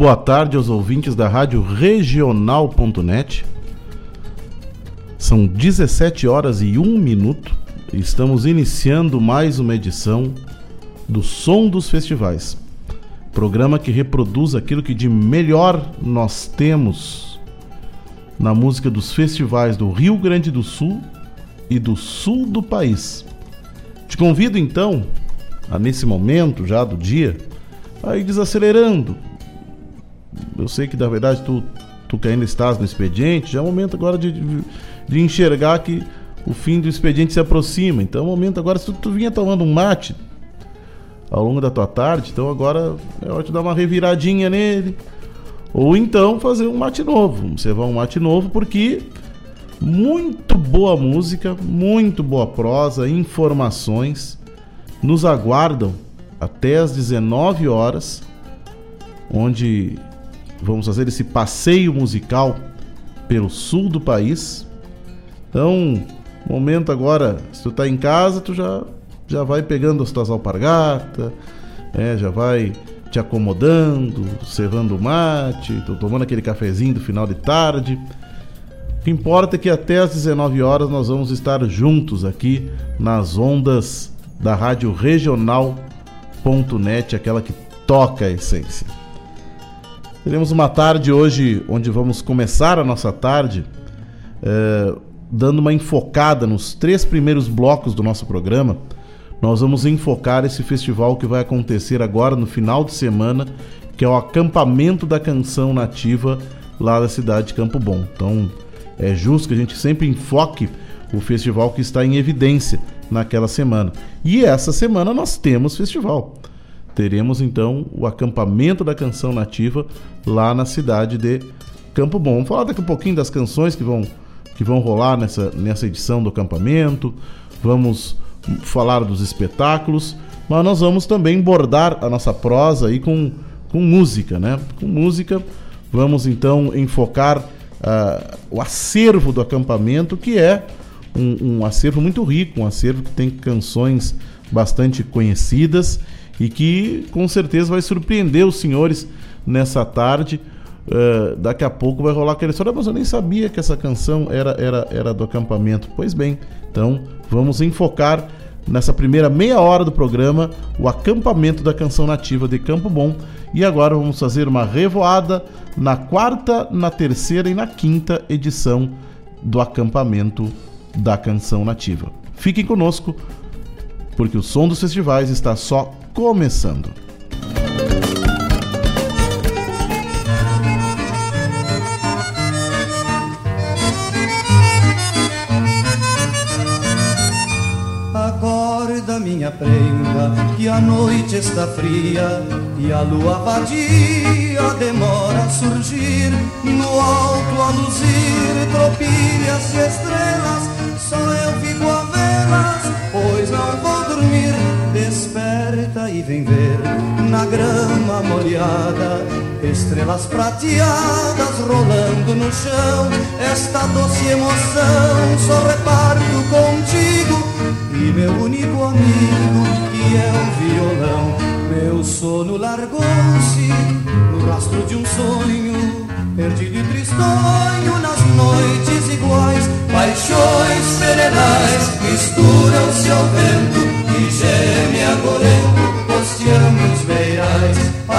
boa tarde aos ouvintes da Rádio Regional.net. São 17 horas e 1 minuto. Estamos iniciando mais uma edição do Som dos Festivais. Programa que reproduz aquilo que de melhor nós temos na música dos festivais do Rio Grande do Sul e do sul do país. Te convido então, a nesse momento já do dia, a ir desacelerando, eu sei que na verdade tu, tu que ainda estás no expediente, já é o momento agora de, de, enxergar que o fim do expediente se aproxima. Então é o momento agora, se tu, tu vinha tomando um mate ao longo da tua tarde, então agora é hora de dar uma reviradinha nele. Ou então fazer um mate novo. Vai um mate novo porque muito boa música, muito boa prosa, informações nos aguardam até às 19 horas, onde Vamos fazer esse passeio musical pelo sul do país. Então, momento agora, se tu tá em casa, tu já, já vai pegando as tuas alpargatas, é, já vai te acomodando, serrando o mate, tomando aquele cafezinho do final de tarde. O que importa é que até às 19 horas nós vamos estar juntos aqui nas ondas da Rádio Regional.net, aquela que toca a essência. Teremos uma tarde hoje onde vamos começar a nossa tarde é, dando uma enfocada nos três primeiros blocos do nosso programa. Nós vamos enfocar esse festival que vai acontecer agora no final de semana, que é o acampamento da canção nativa lá da cidade de Campo Bom. Então é justo que a gente sempre enfoque o festival que está em evidência naquela semana. E essa semana nós temos festival teremos então o acampamento da canção nativa lá na cidade de Campo Bom. Vamos falar daqui a pouquinho das canções que vão, que vão rolar nessa, nessa edição do acampamento, vamos falar dos espetáculos, mas nós vamos também bordar a nossa prosa aí com, com música, né? Com música, vamos então enfocar uh, o acervo do acampamento, que é um, um acervo muito rico, um acervo que tem canções bastante conhecidas e que com certeza vai surpreender os senhores nessa tarde. Uh, daqui a pouco vai rolar aquela história, mas eu nem sabia que essa canção era, era, era do acampamento. Pois bem, então vamos enfocar nessa primeira meia hora do programa o acampamento da canção nativa de Campo Bom. E agora vamos fazer uma revoada na quarta, na terceira e na quinta edição do acampamento da canção nativa. Fiquem conosco, porque o som dos festivais está só começando. Acorda minha prenda, que a noite está fria e a lua vadia demora a surgir. No alto a luzir tropilhas e estrelas, só eu fico a vê-las, pois não vou dormir e vem ver na grama molhada estrelas prateadas rolando no chão. Esta doce emoção só reparto contigo e meu único amigo que é um violão. Meu sono largou-se no rastro de um sonho, perdido e tristonho nas noites iguais. Paixões perenais misturam-se ao vento que geme beirais,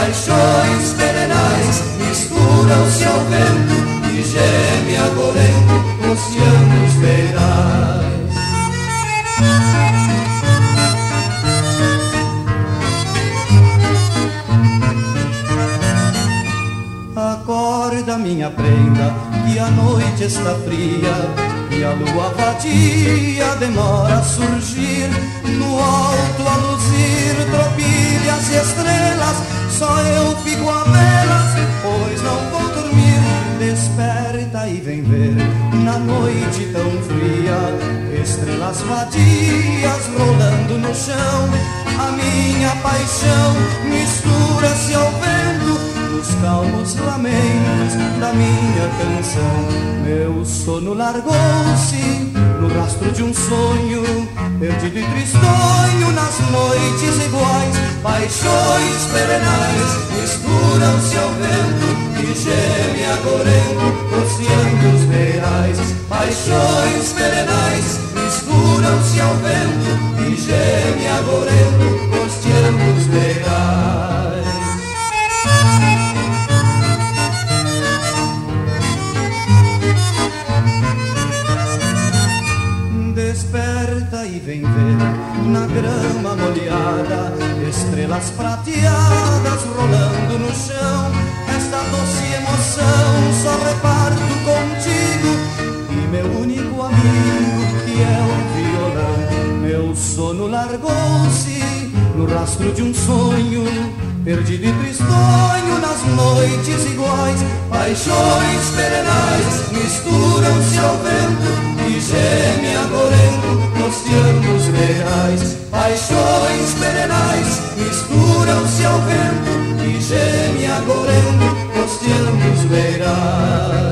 paixões perenais, misturam-se ao vento, que geme agorento, costeando os beirais. Acorda minha prenda, que a noite está fria e a lua vadia demora a surgir No alto a luzir tropilhas e estrelas Só eu fico a velas, pois não vou dormir. Desperta e vem ver na noite tão fria Estrelas vadias rolando no chão. A minha paixão mistura-se ao vento Nos calmos lamentos da minha canção. Meu sono largou-se rastro de um sonho Perdido e tristonho nas noites iguais Paixões perenais misturam-se ao vento E geme agorento, rociando os reais Paixões perenais misturam-se ao vento E geme agorento, rociando os reais na grama molhada estrelas prateadas rolando no chão. Esta doce emoção só reparto contigo e meu único amigo que é o violão. Meu sono largou-se no rastro de um sonho. Perdido e tristonho nas noites iguais Paixões perenais misturam-se ao vento E geme agorento rosteando os reais Paixões perenais misturam-se ao vento E geme agorento rosteando os reais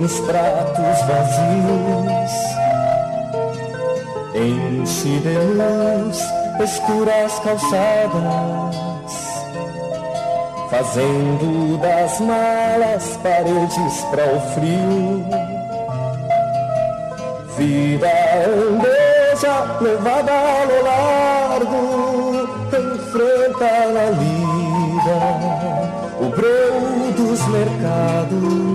nos pratos vazios. Enche de luz escuras calçadas, fazendo das malas paredes para o frio. Vida andeja levada ao largo enfrenta na lida o breu dos mercados,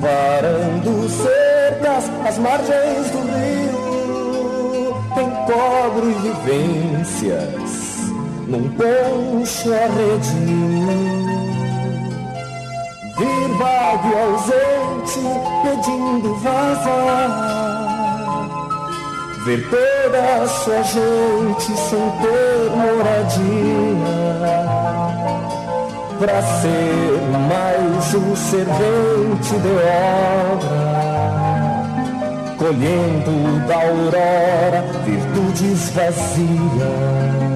varando cercas as margens do rio, encobre vivências num poncho arredio. Vir vago e ausente pedindo vazar Ver toda a sua gente sem ter moradia Pra ser mais um servente de obra Colhendo da aurora virtudes vazias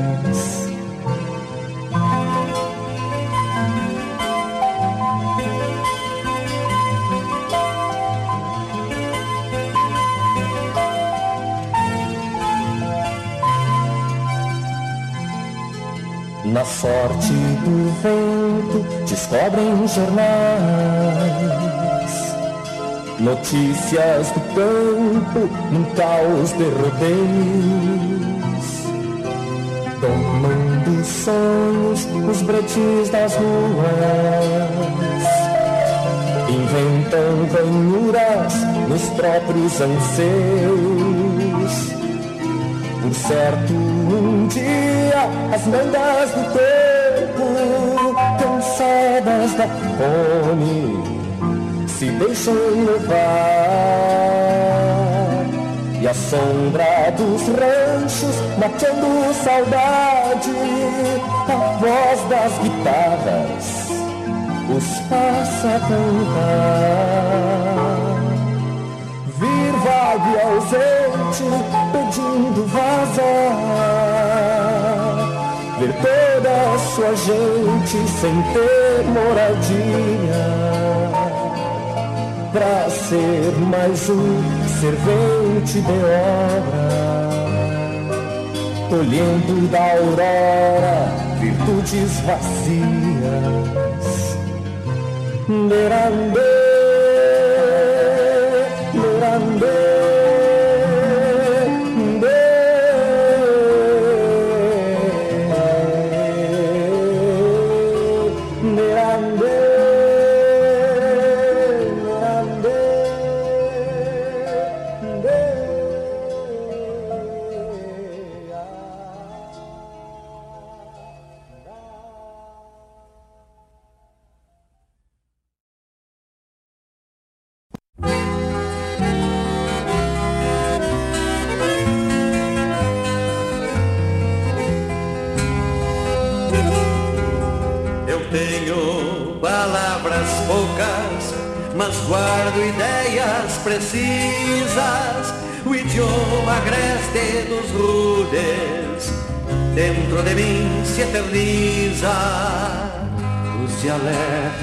Na sorte do vento descobrem jornais. Notícias do campo num caos de rodeios. Tomando sonhos os bretins das ruas. Inventam ranhuras nos próprios anseios. Por certo, um dia as mandas do tempo, cansadas da fome, se deixam levar. E a sombra dos ranchos, matando saudade, a voz das guitarras, os passa a cantar. Vir vago e ausente, pedindo vazar. Ver toda a sua gente sem ter moradia. Pra ser mais um servente de obra. Colhendo da aurora virtudes vazias. Lerandê,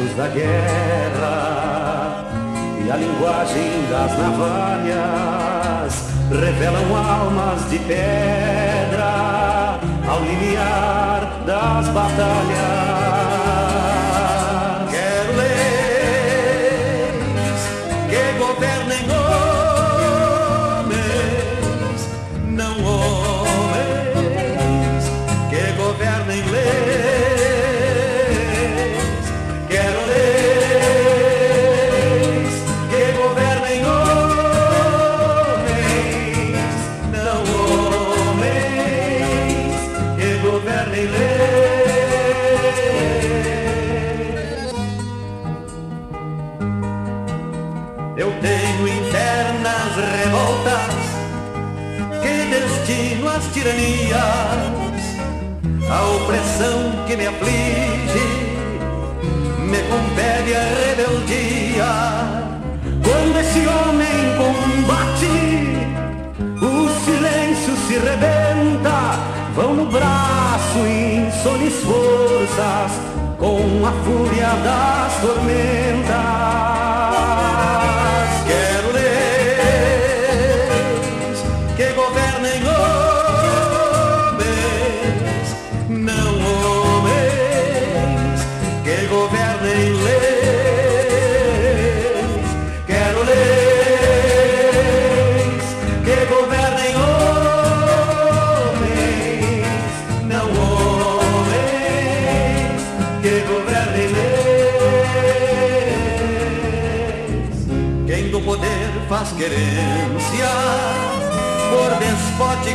dialetos da guerra e a linguagem das navalhas revelam almas de pedra ao limiar das batalhas. Com a fúria das tormentas.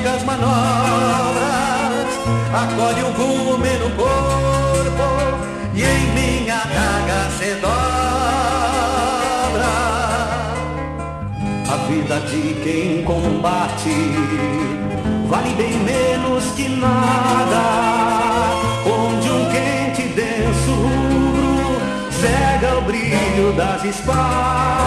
Despóticas manobras acolhe o gume no corpo e em minha daga se dobra. A vida de quem combate vale bem menos que nada. Onde um quente denso rubro cega o brilho das espadas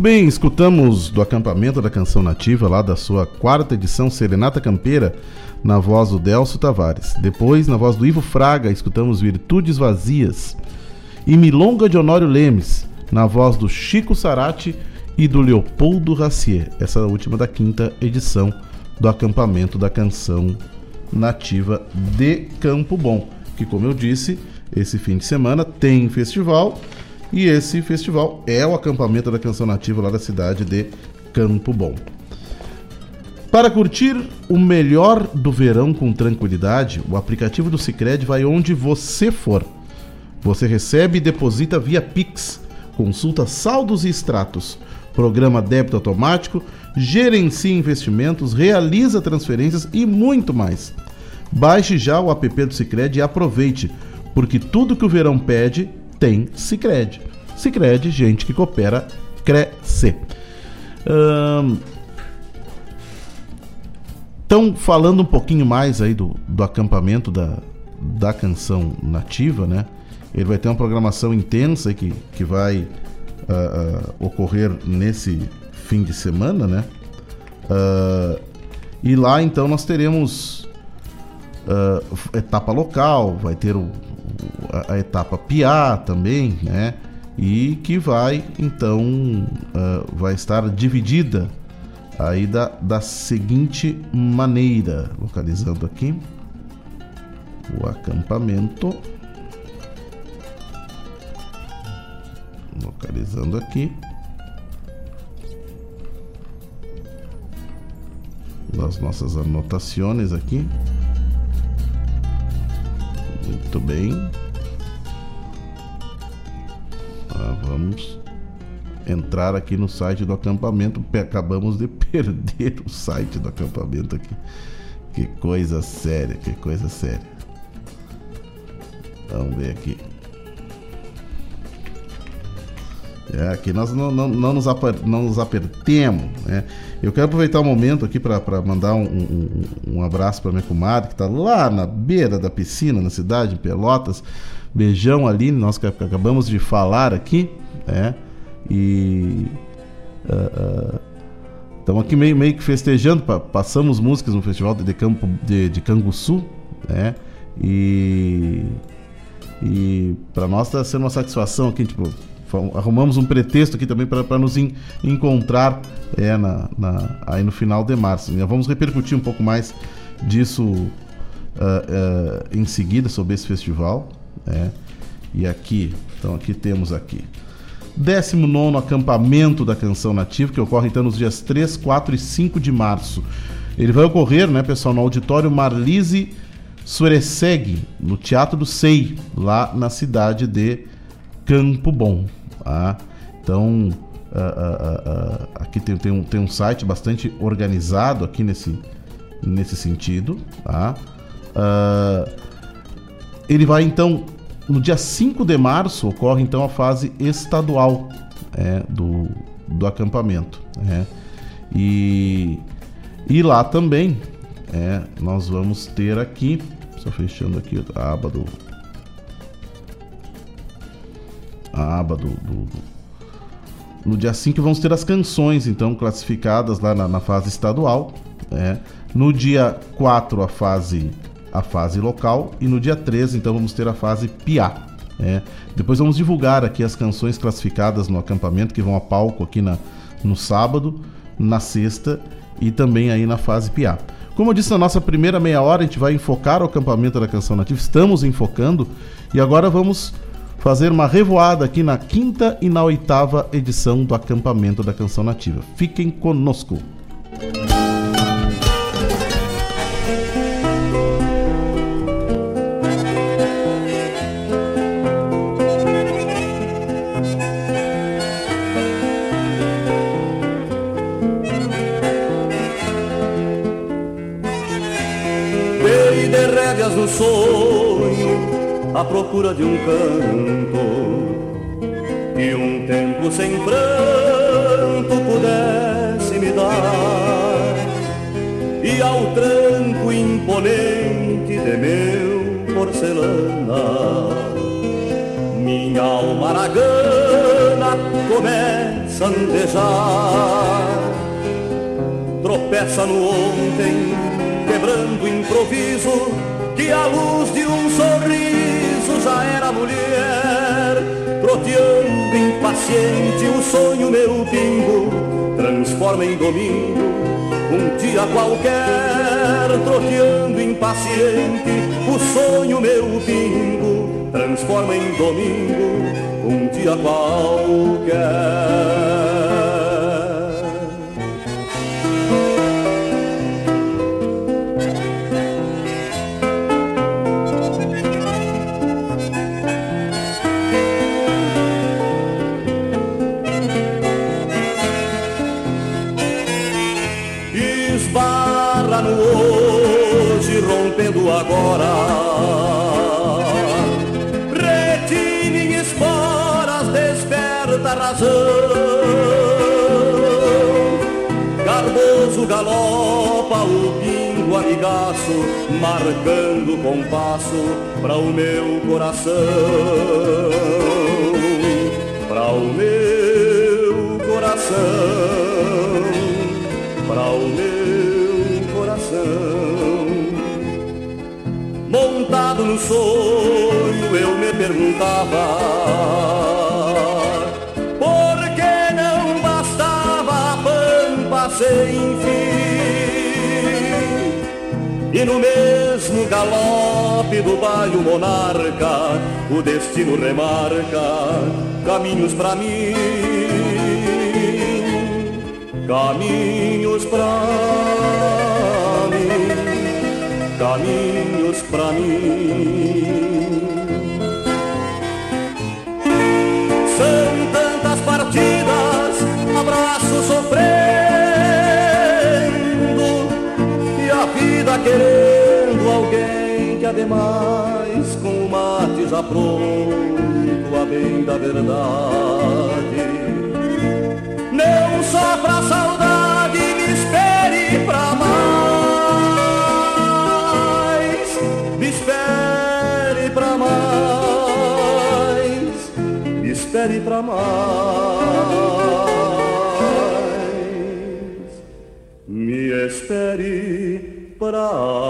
Bem, escutamos do acampamento da canção nativa, lá da sua quarta edição, Serenata Campeira, na voz do Delcio Tavares. Depois, na voz do Ivo Fraga, escutamos Virtudes Vazias. E Milonga de Honório Lemes, na voz do Chico Sarati e do Leopoldo Racier. Essa última da quinta edição do acampamento da canção nativa de Campo Bom. Que, como eu disse, esse fim de semana tem festival e esse festival é o acampamento da canção nativa lá da cidade de Campo Bom. Para curtir o melhor do verão com tranquilidade, o aplicativo do Sicredi vai onde você for. Você recebe e deposita via Pix. Consulta saldos e extratos. Programa débito automático, gerencia investimentos, realiza transferências e muito mais. Baixe já o app do Sicredi e aproveite, porque tudo que o verão pede tem Sicredi. Sicredi, gente que coopera, cresce. Então, falando um pouquinho mais aí do, do acampamento da, da canção nativa, né? Ele vai ter uma programação intensa que, que vai uh, uh, ocorrer nesse fim de semana, né? Uh, e lá então nós teremos etapa local, vai ter o, a, a, etapa PIA também, né? E que vai então vai estar dividida aí da, da seguinte maneira, localizando aqui o acampamento. Localizando aqui. Das nossas anotações aqui. Muito bem. Ah, vamos entrar aqui no site do acampamento. Acabamos de perder o site do acampamento aqui. Que coisa séria, que coisa séria. Vamos ver aqui. É, aqui nós não, não, não, nos, aper, não nos apertemos. Né? Eu quero aproveitar o um momento aqui para mandar um, um, um abraço para minha comadre, que está lá na beira da piscina, na cidade de Pelotas. Beijão, Aline, nós acabamos de falar aqui. Né? E. Estamos uh, uh, aqui meio, meio que festejando, passamos músicas no festival de, campo de, de Canguçu, né? E. E para nós está sendo uma satisfação aqui, tipo, arrumamos um pretexto aqui também para nos in, encontrar é, na, na, aí no final de março. Né? Vamos repercutir um pouco mais disso uh, uh, em seguida sobre esse festival. Né? E aqui, então aqui temos aqui 19 acampamento da canção nativa, que ocorre então nos dias 3, 4 e 5 de março. Ele vai ocorrer, né, pessoal, no auditório Marlise Sureseg, no Teatro do Sei, lá na cidade de Campo Bom. Tá? Então, uh, uh, uh, aqui tem, tem, um, tem um site bastante organizado aqui nesse, nesse sentido. Tá? ele vai então no dia 5 de março ocorre então a fase estadual é, do, do acampamento. É, e, e lá também é, nós vamos ter aqui, só fechando aqui a aba do. A aba do, do, do no dia 5 vamos ter as canções, então, classificadas lá na, na fase estadual. É. No dia 4, a fase a fase local e no dia 13 então vamos ter a fase PIA. É. Depois vamos divulgar aqui as canções classificadas no acampamento que vão a palco aqui na, no sábado, na sexta e também aí na fase PIA. Como eu disse na nossa primeira meia hora, a gente vai enfocar o acampamento da canção nativa, estamos enfocando e agora vamos fazer uma revoada aqui na quinta e na oitava edição do acampamento da canção nativa. Fiquem conosco. sonho à procura de um canto começa a andejar tropeça no ontem quebrando improviso que a luz de um sorriso já era mulher, troteando impaciente o sonho meu pingo, transforma em domingo um dia qualquer, troteando impaciente o sonho meu pingo, transforma em domingo dia qualquer. Marcando o compasso para o meu coração. Para o meu coração. Para o meu coração. Montado no sonho, eu me perguntava no mesmo galope do baio monarca, o destino remarca caminhos pra mim, caminhos pra mim caminhos pra mim. São tantas partidas, abraços sofrendo, querendo alguém que ademais com o mate já pronto, a bem da verdade. Não só pra saudade, me espere pra mais. Me espere pra mais. Me espere pra mais. Me espere pra mais.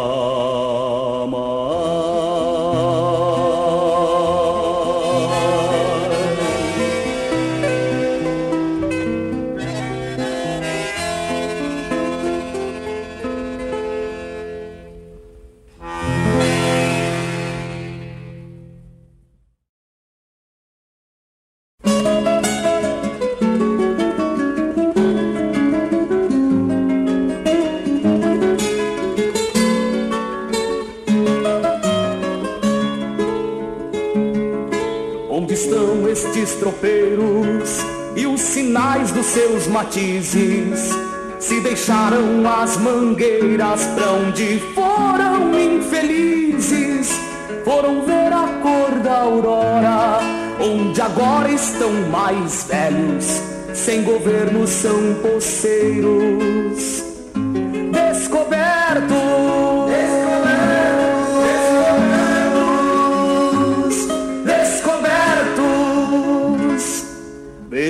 Matizes? Se deixaram as mangueiras pra onde foram infelizes? Foram ver a cor da aurora, onde agora estão mais velhos, sem governo são poceiros.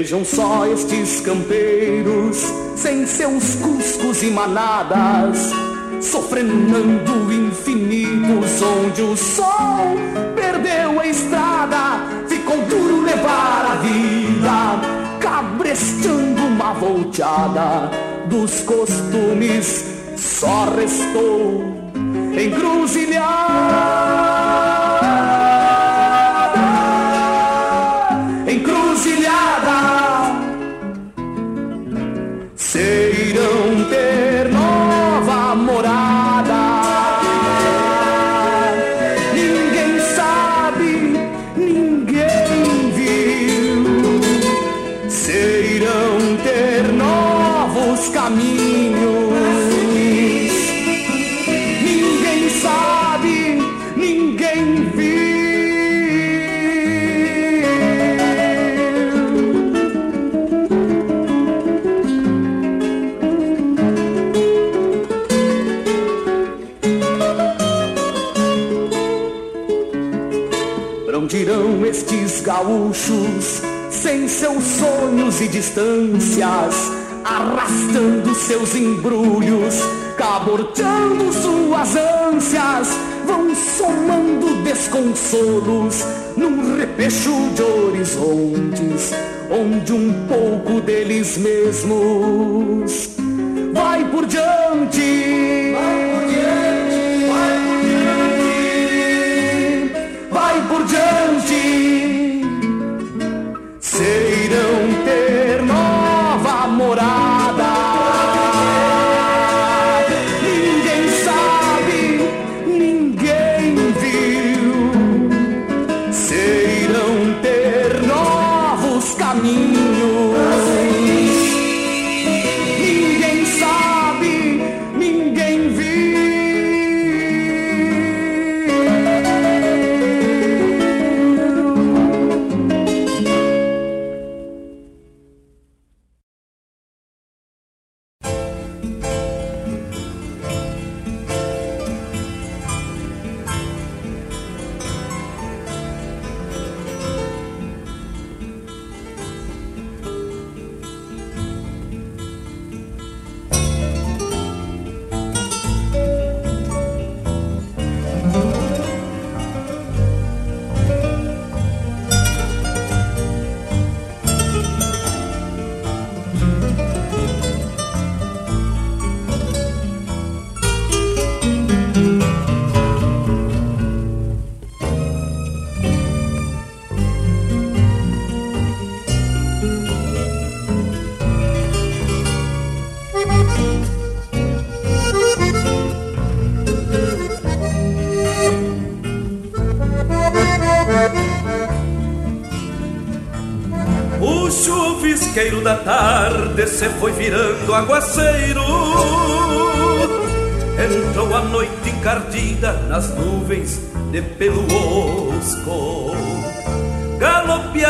Vejam só estes campeiros, sem seus cuscos e manadas, sofrenando infinitos, onde o sol perdeu a estrada, ficou duro levar a vida, cabrestando uma volteada dos costumes, só restou encruzilhada, gaúchos, sem seus sonhos e distâncias, arrastando seus embrulhos, caborteando suas ânsias, vão somando desconsolos num repecho de horizontes, onde um pouco deles mesmos vai por diante.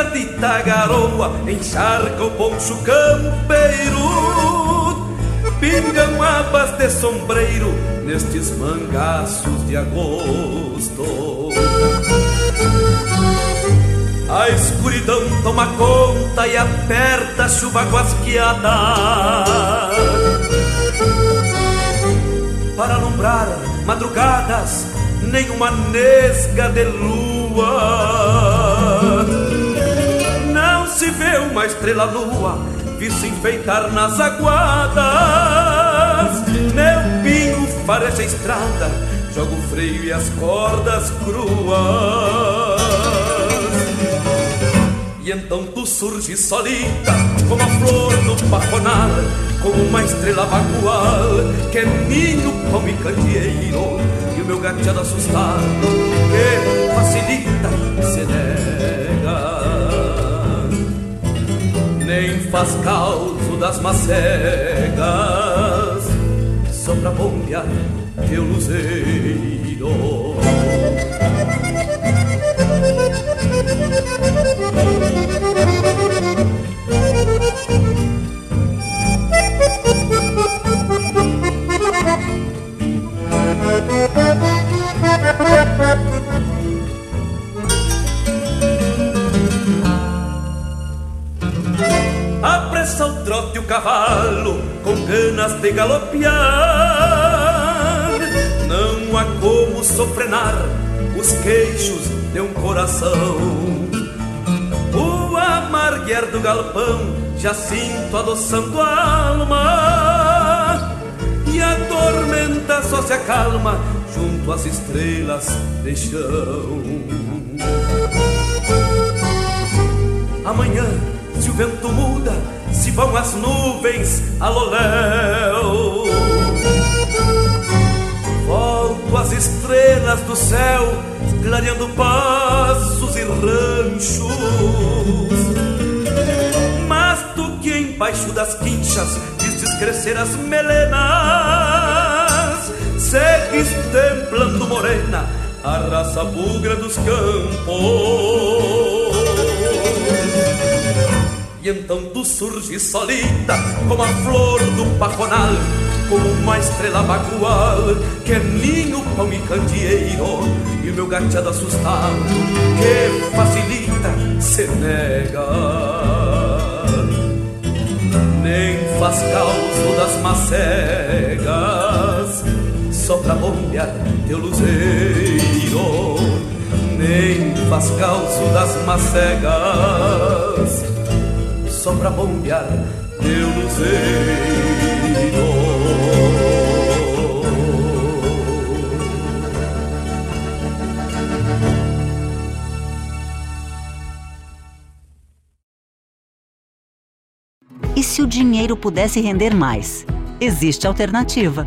Galopeadita garoa encharca o poncho campeiro. Pingam abas de sombreiro nestes mangaços de agosto. A escuridão toma conta e aperta a chuva guasqueada Para alumbrar madrugadas, nenhuma nesga de lua vê uma estrela lua vir se enfeitar nas aguadas. Meu pingo fareja a estrada, joga o freio e as cordas cruas. E então tu surges solita Como a flor do pajonal Como uma estrela vacual Que é ninho, pão e candeeiro E o meu gateado assustado Que facilita, se nega Nem faz causo das macegas Só pra bombear teu luzeiro. Apressa o o cavalo com ganas de galopear. Não há como sofrenar os queixos de um coração amarguer do galpão, já sinto adoçando a alma. E a tormenta só se acalma junto às estrelas de chão. Amanhã, se o vento muda, se vão as nuvens a loléu. Volto às estrelas do céu, clareando passos e ranchos embaixo das quinchas vistes crescer as melenas, segues templando morena a raça bugra dos campos. Então tu surges solita como a flor do pajonal, como uma estrela bagual, que é ninho, pão e candeeiro, e o meu gateado assustado, que facilita, se nega. Nem faz causo das macegas, só pra bombear teu luzeiro, nem faz causo das macegas, só pra bombear teu luzeiro. E se o dinheiro pudesse render mais? Existe alternativa.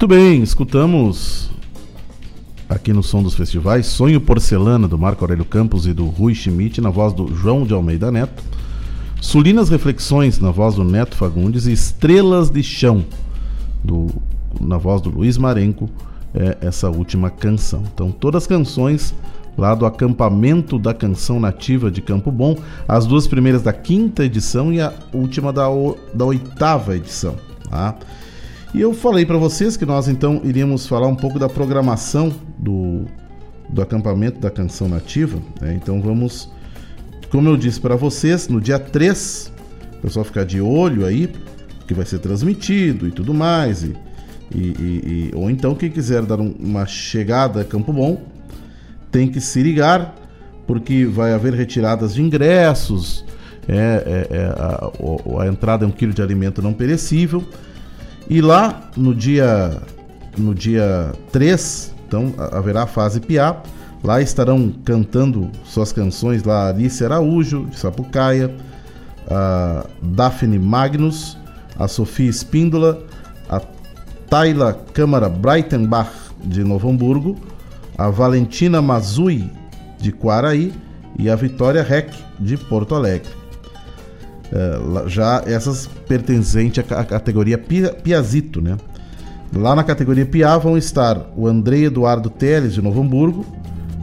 Muito bem, escutamos aqui no Som dos Festivais Sonho Porcelana do Marco Aurélio Campos e do Rui Schmidt na voz do João de Almeida Neto. Sulinas Reflexões na voz do Neto Fagundes e Estrelas de Chão do, na voz do Luiz Marenco, é essa última canção. Então, todas as canções lá do acampamento da canção nativa de Campo Bom, as duas primeiras da quinta edição e a última da, da oitava edição. Tá? E eu falei para vocês que nós então iríamos falar um pouco da programação do, do acampamento da canção nativa. Né? Então vamos, como eu disse para vocês, no dia 3, o pessoal ficar de olho aí, que vai ser transmitido e tudo mais. E, e, e, ou então quem quiser dar um, uma chegada a Campo Bom tem que se ligar porque vai haver retiradas de ingressos. É, é, é a, a, entrada é um quilo de alimento não perecível. E lá no dia no dia 3, então haverá a fase Piá. Lá estarão cantando suas canções lá Alice Araújo, de Sapucaia, a Daphne Magnus, a Sofia Espíndola, a Tayla Câmara Breitenbach, de Novo Hamburgo, a Valentina Mazui, de Quaraí, e a Vitória Reck, de Porto Alegre. É, já essas pertencentes à categoria Piazito, né? Lá na categoria Piá vão estar o Andrei Eduardo Teles, de Novo Hamburgo,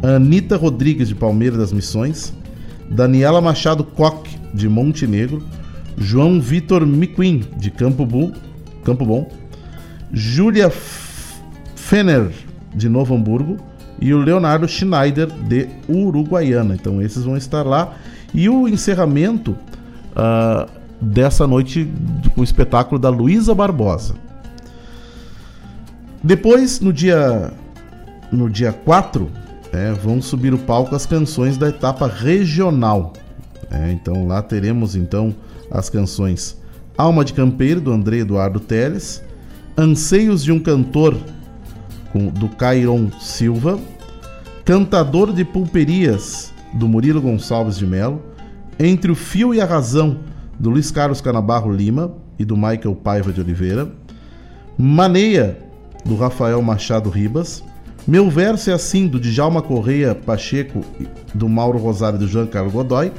Anitta Rodrigues, de Palmeiras das Missões, Daniela Machado Coque, de Montenegro, João Vitor Miquim, de Campo, Bu, Campo Bom, Júlia Fener, de Novo Hamburgo, e o Leonardo Schneider, de Uruguaiana. Então, esses vão estar lá. E o encerramento uh, dessa noite com o espetáculo da Luísa Barbosa. Depois, no dia no dia 4, é, vão subir o palco as canções da etapa regional. É, então lá teremos então as canções Alma de Campeiro, do André Eduardo Teles, Anseios de um Cantor, com, do Cairon Silva, Cantador de Pulperias, do Murilo Gonçalves de Melo, Entre o Fio e a Razão, do Luiz Carlos Canabarro Lima e do Michael Paiva de Oliveira, Maneia, do Rafael Machado Ribas, Meu Verso é Assim, do Djalma Correia Pacheco, do Mauro Rosário e do João Carlos Godoy,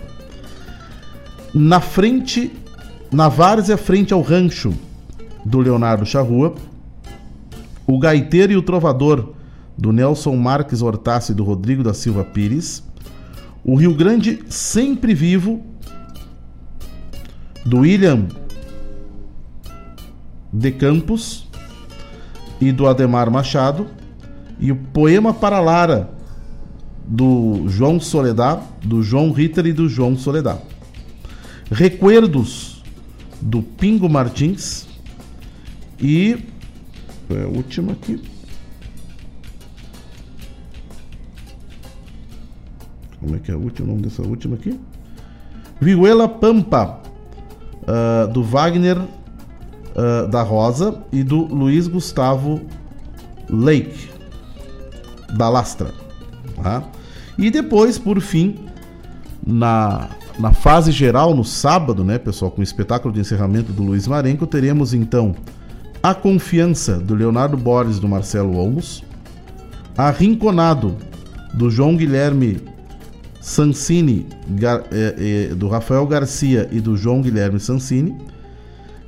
Na Frente, na Várzea Frente ao Rancho, do Leonardo Charrua, O Gaiteiro e o Trovador, do Nelson Marques Hortácio e do Rodrigo da Silva Pires, O Rio Grande Sempre Vivo, do William de Campos e do Ademar Machado, e o Poema para Lara, do João Soledad, do João Ritter e do João Soledad. Recuerdos, do Pingo Martins, e é a última aqui. Como é que é o último nome dessa última aqui? Vihuela Pampa, uh, do Wagner uh, da Rosa e do Luiz Gustavo Lake, da Lastra. Tá? E depois, por fim, na, na fase geral, no sábado, né, pessoal, com o espetáculo de encerramento do Luiz Marenco, teremos então A Confiança, do Leonardo Borges, do Marcelo Olmos, Arrinconado, do João Guilherme Sansini, Gar, é, é, do Rafael Garcia e do João Guilherme Sansini,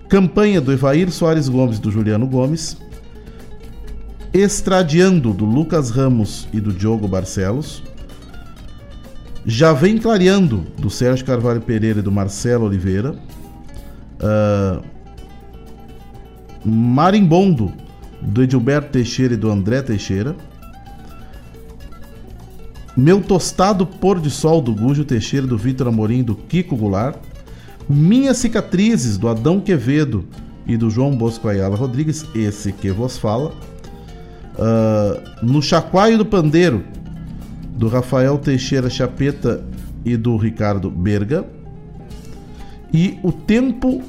Campanha do Evair Soares Gomes do Juliano Gomes, Estradiando do Lucas Ramos e do Diogo Barcelos, Já Vem Clareando do Sérgio Carvalho Pereira e do Marcelo Oliveira, uh, Marimbondo do Edilberto Teixeira e do André Teixeira, meu Tostado Pôr de Sol do Gujo Teixeira, do Vitor Amorim, do Kiko Goulart. Minhas Cicatrizes do Adão Quevedo e do João Bosco Ayala Rodrigues, esse que vos fala. Uh, no Chacoalho do Pandeiro, do Rafael Teixeira Chapeta e do Ricardo Berga. E o Tempo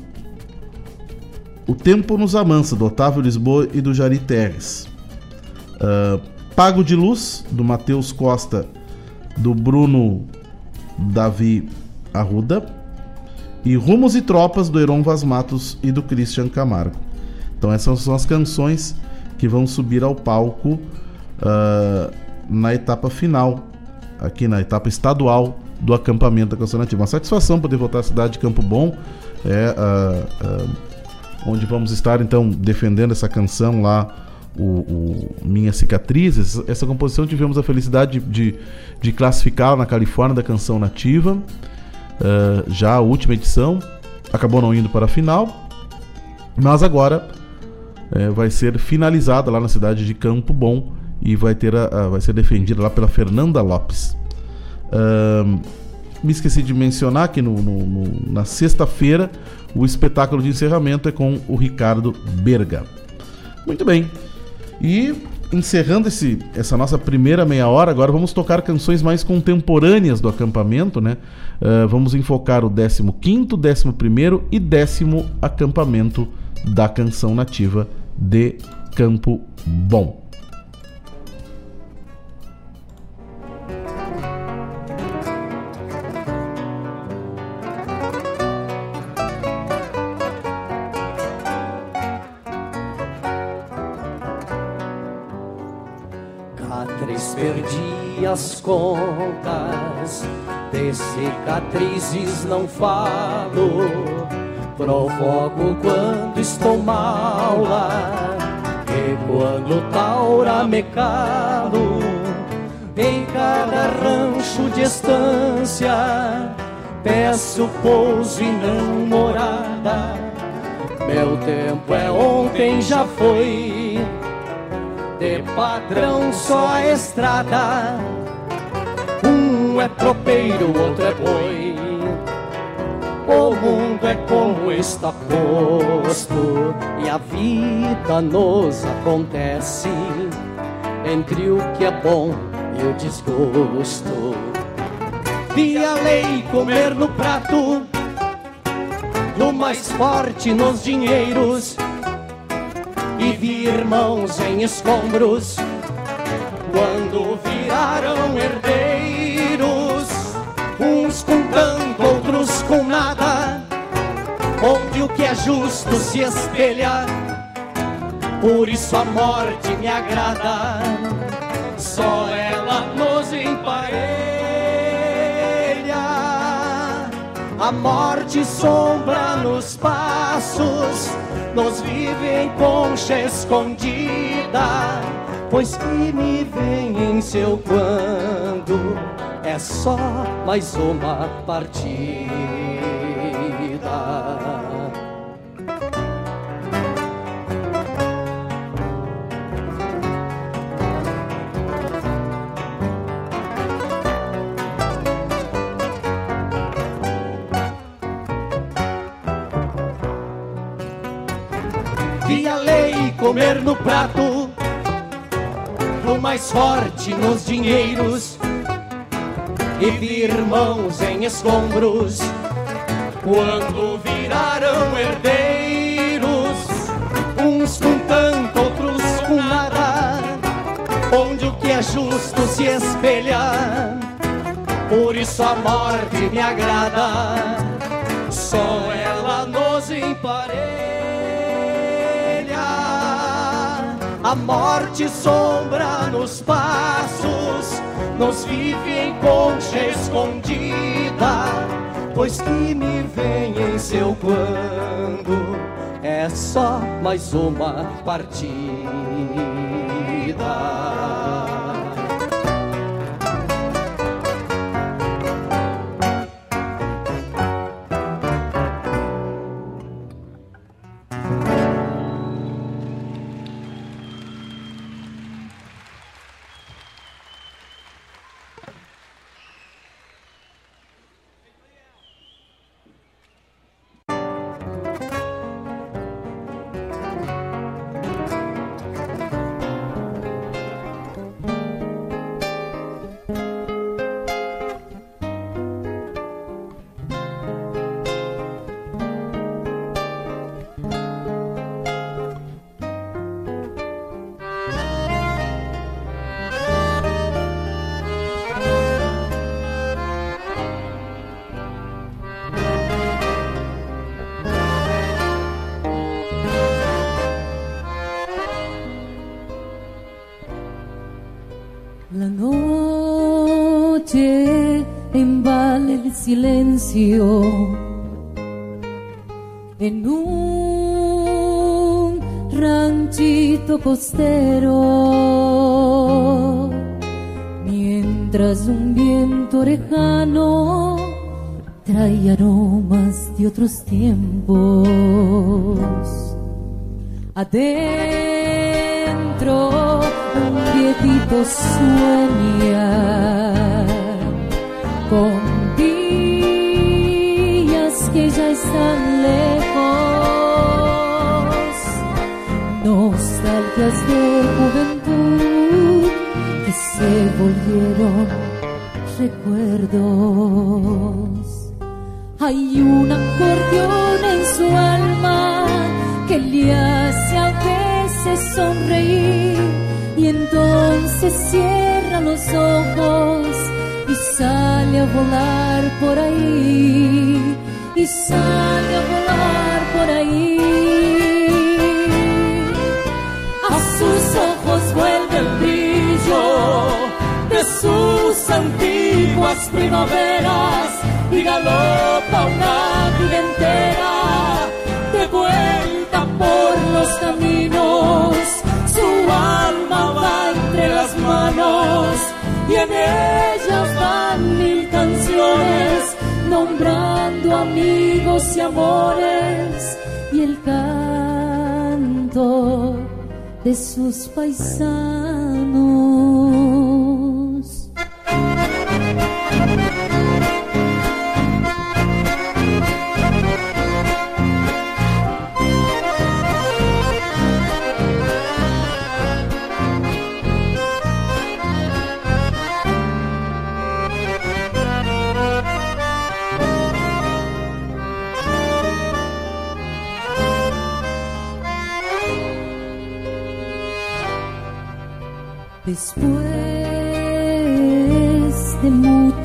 o Tempo nos Amansa, do Otávio Lisboa e do Jari Terres. Uh, Pago de Luz, do Matheus Costa do Bruno Davi Arruda e Rumos e Tropas do Heron Vaz Matos e do Christian Camargo. Então essas são as canções que vão subir ao palco uh, na etapa final, aqui na etapa estadual do acampamento da Canção Nativa. Uma satisfação poder voltar à cidade de Campo Bom, é, uh, uh, onde vamos estar então defendendo essa canção lá o, o Minha Cicatrizes, essa composição tivemos a felicidade de, de, de classificá-la na Califórnia da canção nativa, uh, já a última edição, acabou não indo para a final, mas agora uh, vai ser finalizada lá na cidade de Campo Bom e vai, ter a, a vai ser defendida lá pela Fernanda Lopes. Uh, me esqueci de mencionar que no, no, no, na sexta-feira O espetáculo de encerramento é com o Ricardo Berga. Muito bem. E encerrando esse, essa nossa primeira meia hora, agora vamos tocar canções mais contemporâneas do acampamento, né? Uh, vamos enfocar o 15 11 e décimo acampamento da canção nativa de Campo Bom. Perdi as contas, de cicatrizes não falo, provoco quando estou mal e quando taura me calo, em cada rancho de estância, peço pouso e não morada, meu tempo é ontem, já foi. De padrão só a estrada. Um é tropeiro, outro é boi. O mundo é como está posto e a vida nos acontece entre o que é bom e o desgosto. Vi a lei comer no prato, no mais forte nos dinheiros e vi irmãos em escombros quando viraram herdeiros, uns com tanto, outros com nada, onde o que é justo se espelha. Por isso a morte me agrada, só ela nos emparelha. A morte sombra nos passos nos vive em concha escondida, pois que me vem em seu quando é só mais uma partida. comer no prato, no mais forte nos dinheiros, e vi irmãos em escombros, quando viraram herdeiros, uns com tanto, outros com nada, onde o que é justo se espelha, por isso a morte me agrada, só ela nos empareja. A morte sombra nos passos, nos vive em concha escondida, pois que me vem em seu quando é só mais uma partida. En un ranchito costero, mientras un viento lejano trae aromas de otros tiempos. Adentro un viejito sueña de juventud que se volvieron recuerdos. Hay un acordeón en su alma que le hace a veces sonreír y entonces cierra los ojos y sale a volar por ahí y sale a volar por ahí. Sus ojos vuelve el brillo de sus antiguas primaveras y galopa una vida entera de vuelta por los caminos. Su alma va entre las manos y en ellas van mil canciones nombrando amigos y amores y el canto de sus paisanos.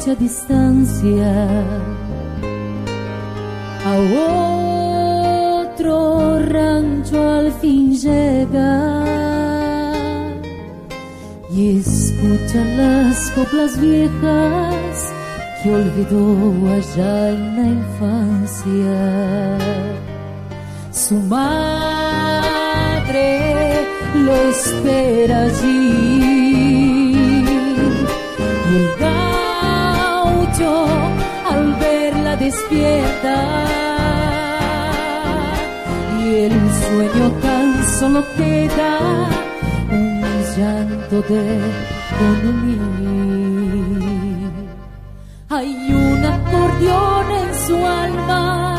Mucha distancia, a otro rancho al fin llega y escucha las coplas viejas que olvidó allá en la infancia. Su madre lo espera allí. Despierta. Y el sueño tan solo queda un llanto de dormir. Hay un acordeón en su alma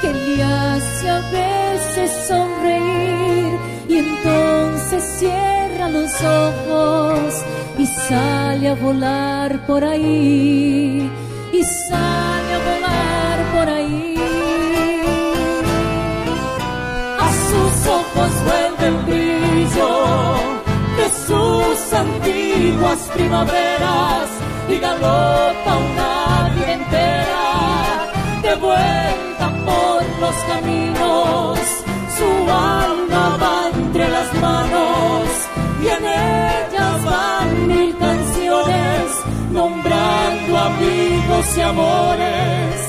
que le hace a veces sonreír y entonces cierra los ojos y sale a volar por ahí y sale por ahí. A sus ojos vuelve el brillo de sus antiguas primaveras y galota una vida entera de vuelta por los caminos. Su alma va entre las manos y en ellas van mil canciones nombrando amigos y amores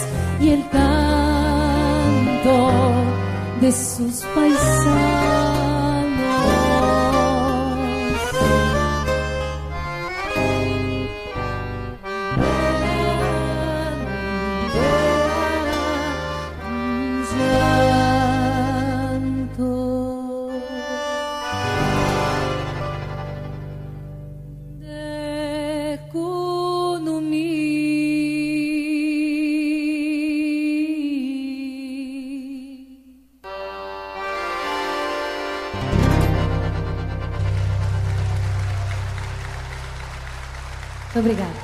el canto de sus paisanos. Obrigada.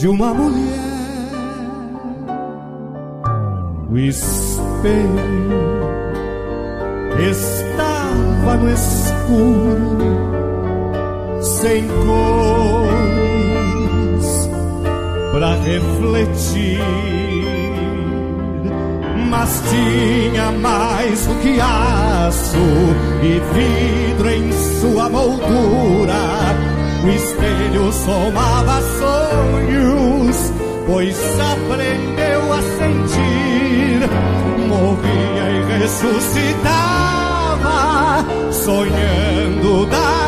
De uma mulher. O espelho estava no escuro, sem cores, pra refletir. Mas tinha mais do que aço e vidro em sua moldura. O espelho somava sonhos, pois aprendeu a sentir. Morria e ressuscitava, sonhando da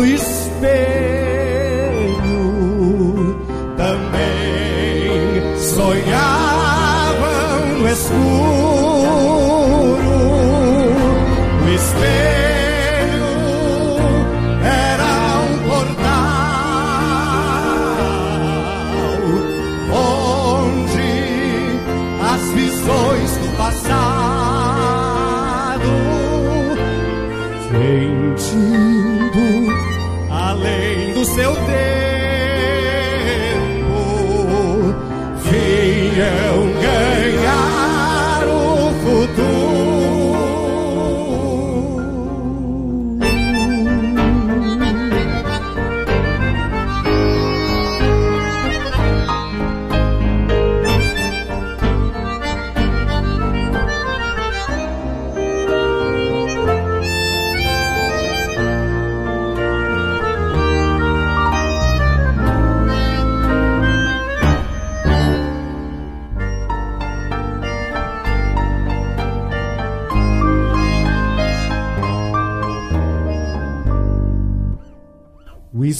no espelho.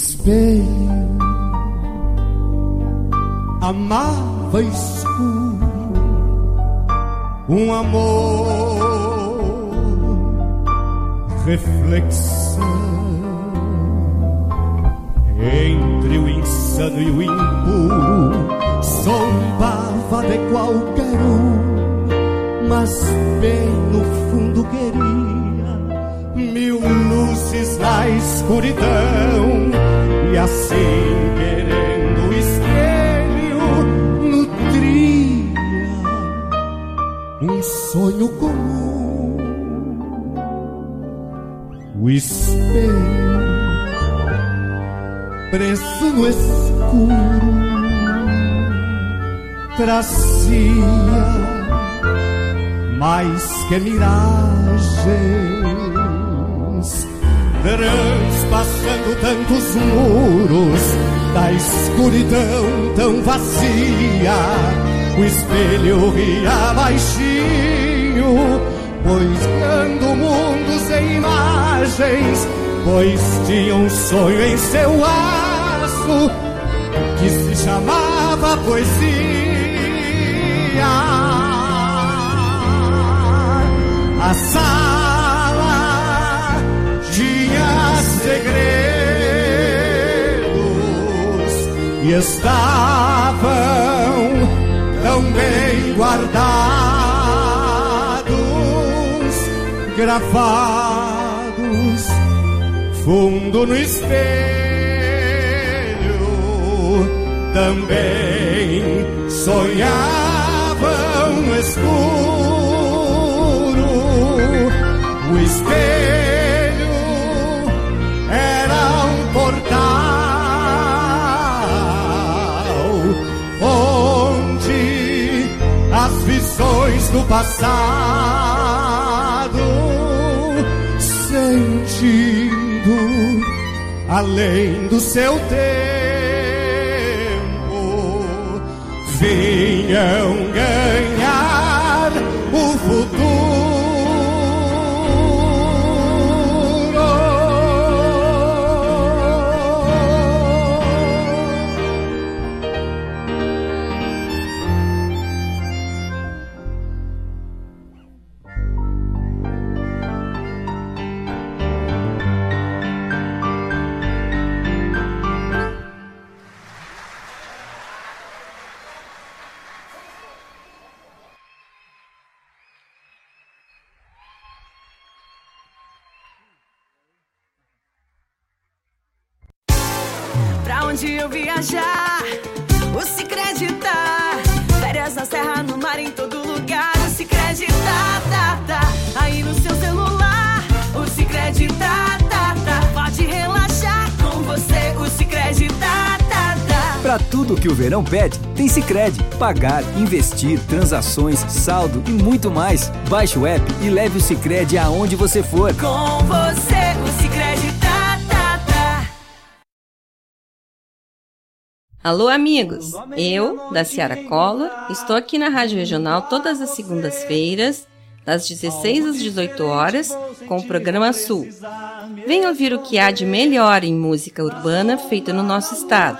Espelho amava escuro, um amor, reflexão. Entre o insano e o impuro, zombava de qualquer um, mas bem no fundo queria mil luzes na escuridão assim querendo espelho nutria um sonho comum. O espelho preso no escuro trazia mais que miragens transpassando tantos muros da escuridão tão vazia. O espelho ria baixinho, poisando mundos em imagens, pois tinha um sonho em seu aço que se chamava poesia. A e estavam tão bem guardados, gravados fundo no espelho. Também sonhavam escuro. O espelho visões do passado sentindo além do seu tempo. Vinham ganhar pede, tem Cicred. Pagar, investir, transações, saldo e muito mais. Baixe o app e leve o Cicred aonde você for. Com você, o Cicred tá, tá, tá. Alô, amigos! Eu, da Ciara Collor, estou aqui na Rádio Regional todas as segundas-feiras, das 16 às 18 horas, com o programa Sul. Venha ouvir o que há de melhor em música urbana feita no nosso estado,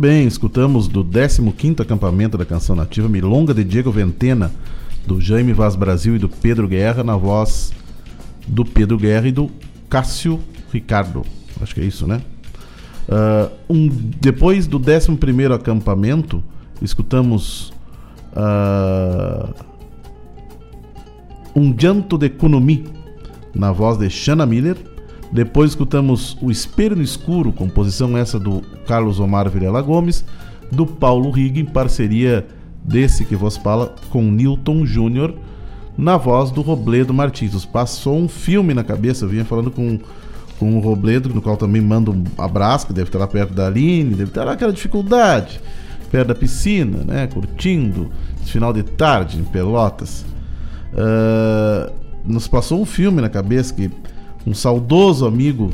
Bem, escutamos do 15º acampamento da canção nativa Milonga de Diego Ventena, do Jaime Vaz Brasil e do Pedro Guerra, na voz do Pedro Guerra e do Cássio Ricardo. Acho que é isso, né? Ah, um, depois do 11º acampamento, escutamos ah, Um Janto de Kunumi, na voz de Shanna Miller. Depois escutamos O Espelho no Escuro, composição essa do Carlos Omar Vilela Gomes, do Paulo Rig, em parceria desse que vos fala com Newton Júnior, na voz do Robledo Martins. Passou um filme na cabeça, eu vinha falando com, com o Robledo, no qual também mando um abraço, que deve estar lá perto da Aline, deve estar lá aquela dificuldade, perto da piscina, né? Curtindo, final de tarde em Pelotas. Ah, nos passou um filme na cabeça que um saudoso amigo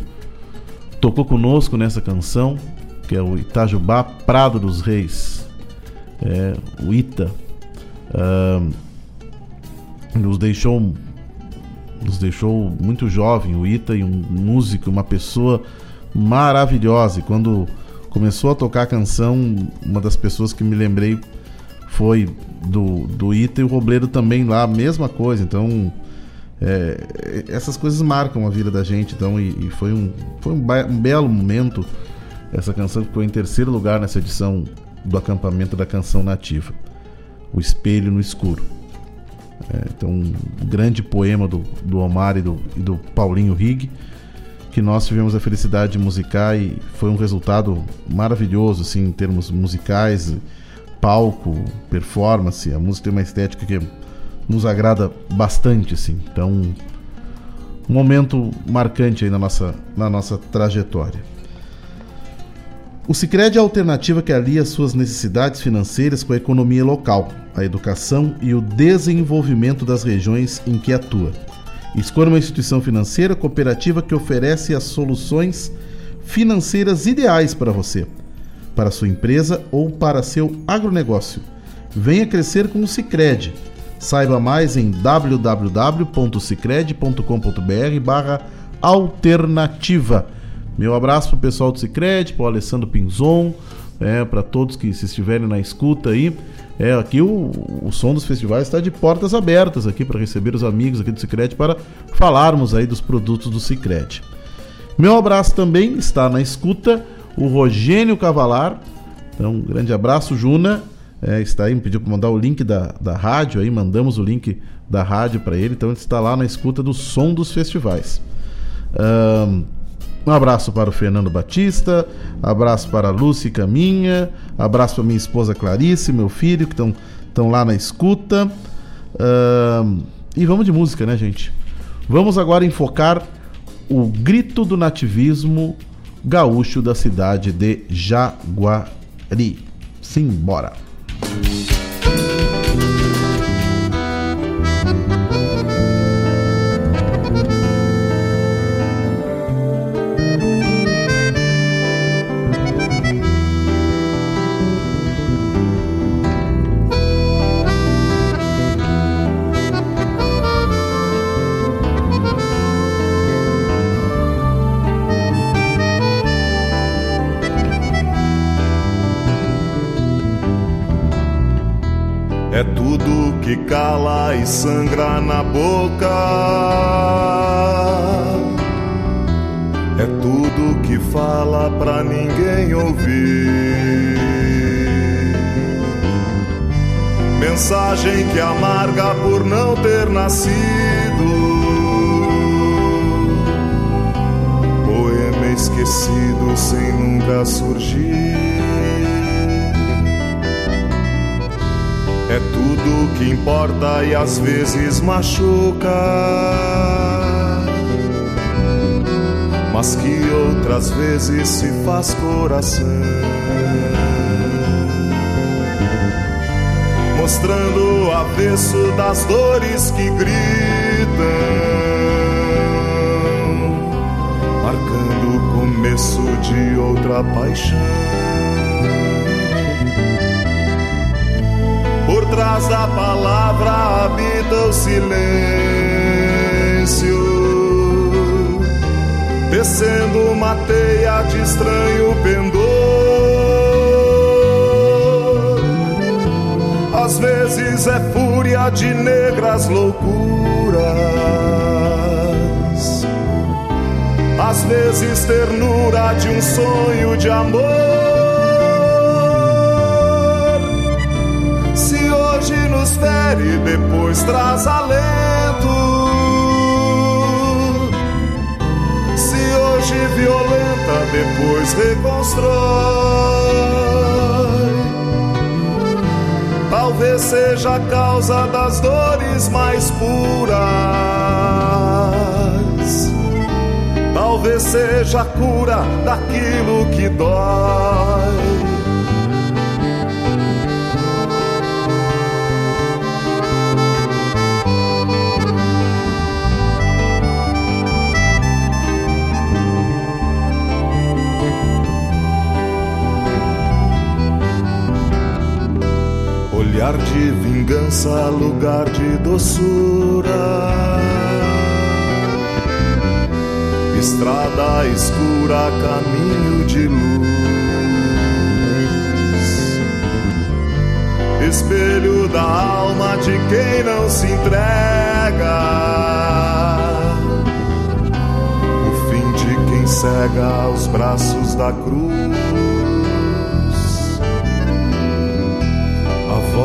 tocou conosco nessa canção, que é o Itajubá Prado dos Reis. É, o Ita. Ah, nos deixou nos deixou muito jovem o Ita e um músico, uma pessoa maravilhosa. E quando começou a tocar a canção, uma das pessoas que me lembrei foi do, do Ita e o Robledo também lá, mesma coisa. Então, é, essas coisas marcam a vida da gente. Então, e, e foi, um, foi um, um belo momento essa canção que ficou em terceiro lugar nessa edição do acampamento da canção nativa. O Espelho no Escuro. É, então, um grande poema do, do Omar e do, e do Paulinho Rig, que nós tivemos a felicidade de musicar e foi um resultado maravilhoso, assim, em termos musicais, palco, performance. A música tem uma estética que nos agrada bastante, assim. Então, um momento marcante aí na nossa, na nossa trajetória. O Sicredi é a alternativa que alia suas necessidades financeiras com a economia local, a educação e o desenvolvimento das regiões em que atua. Escolha uma instituição financeira cooperativa que oferece as soluções financeiras ideais para você, para sua empresa ou para seu agronegócio. Venha crescer com o Sicredi. Saiba mais em www.sicredi.com.br barra alternativa. Meu abraço pro pessoal do Cicred, pro Alessandro Pinzon, é, para todos que se estiverem na escuta aí. É, aqui o, o som dos festivais está de portas abertas aqui para receber os amigos aqui do Cicred para falarmos aí dos produtos do Cicred. Meu abraço também está na escuta o Rogênio Cavalar. Então, um grande abraço, Juna. É, está aí, me pediu para mandar o link da, da rádio aí, mandamos o link da rádio para ele, então ele está lá na escuta do som dos festivais. Ahn, um abraço para o Fernando Batista, abraço para a Lúcia Caminha, abraço para minha esposa Clarice, meu filho, que estão lá na escuta. E vamos de música, né, gente? Vamos agora enfocar o grito do nativismo gaúcho da cidade de Jaguari. Simbora! Thank you. Que cala e sangra na boca. É tudo que fala pra ninguém ouvir. Mensagem que amarga por não ter nascido. Poema esquecido sem nunca surgir. Tudo que importa e às vezes machuca. Mas que outras vezes se faz coração. Mostrando o avesso das dores que gritam. Marcando o começo de outra paixão. Trás da palavra habita o silêncio, descendo uma teia de estranho pendor. Às vezes é fúria de negras loucuras, às vezes ternura de um sonho de amor. Fere, depois traz alento. Se hoje violenta, depois reconstrói. Talvez seja a causa das dores mais puras. Talvez seja a cura daquilo que dói. Olhar de vingança, lugar de doçura. Estrada escura, caminho de luz. Espelho da alma de quem não se entrega. O fim de quem cega aos braços da cruz.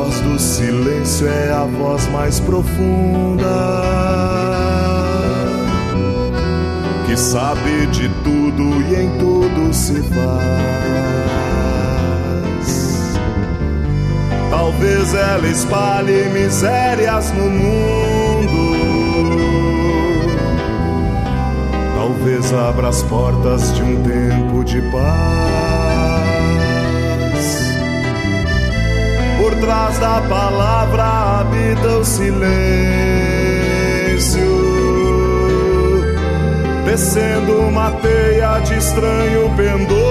Voz do silêncio é a voz mais profunda que sabe de tudo e em tudo se faz. Talvez ela espalhe misérias no mundo. Talvez abra as portas de um tempo de paz. Trás da palavra habita o silêncio, descendo uma teia de estranho pendor.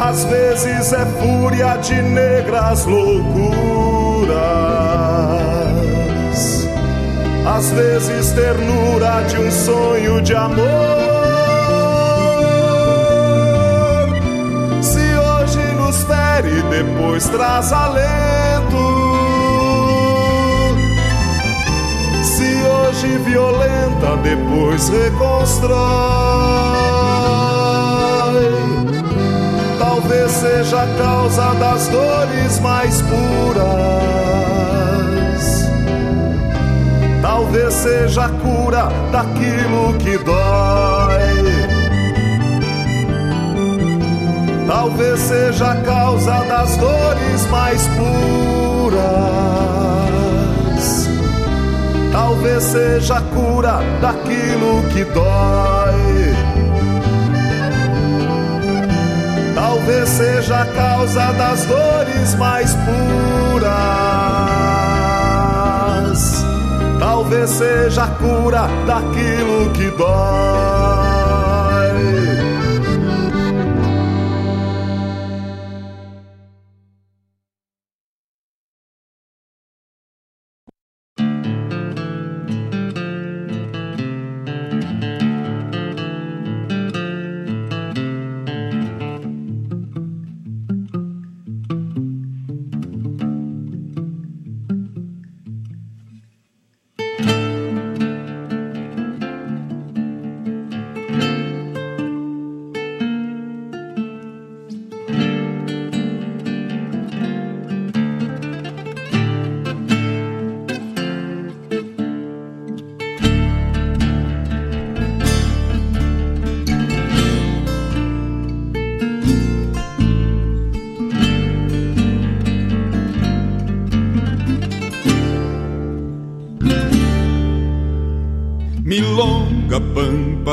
Às vezes é fúria de negras loucuras, às vezes ternura de um sonho de amor. Depois traz alento. Se hoje violenta, depois reconstrói. Talvez seja a causa das dores mais puras. Talvez seja a cura daquilo que dói talvez seja a causa das dores mais puras. Talvez seja a cura daquilo que dói. Talvez seja a causa das dores mais puras. Talvez seja a cura daquilo que dói.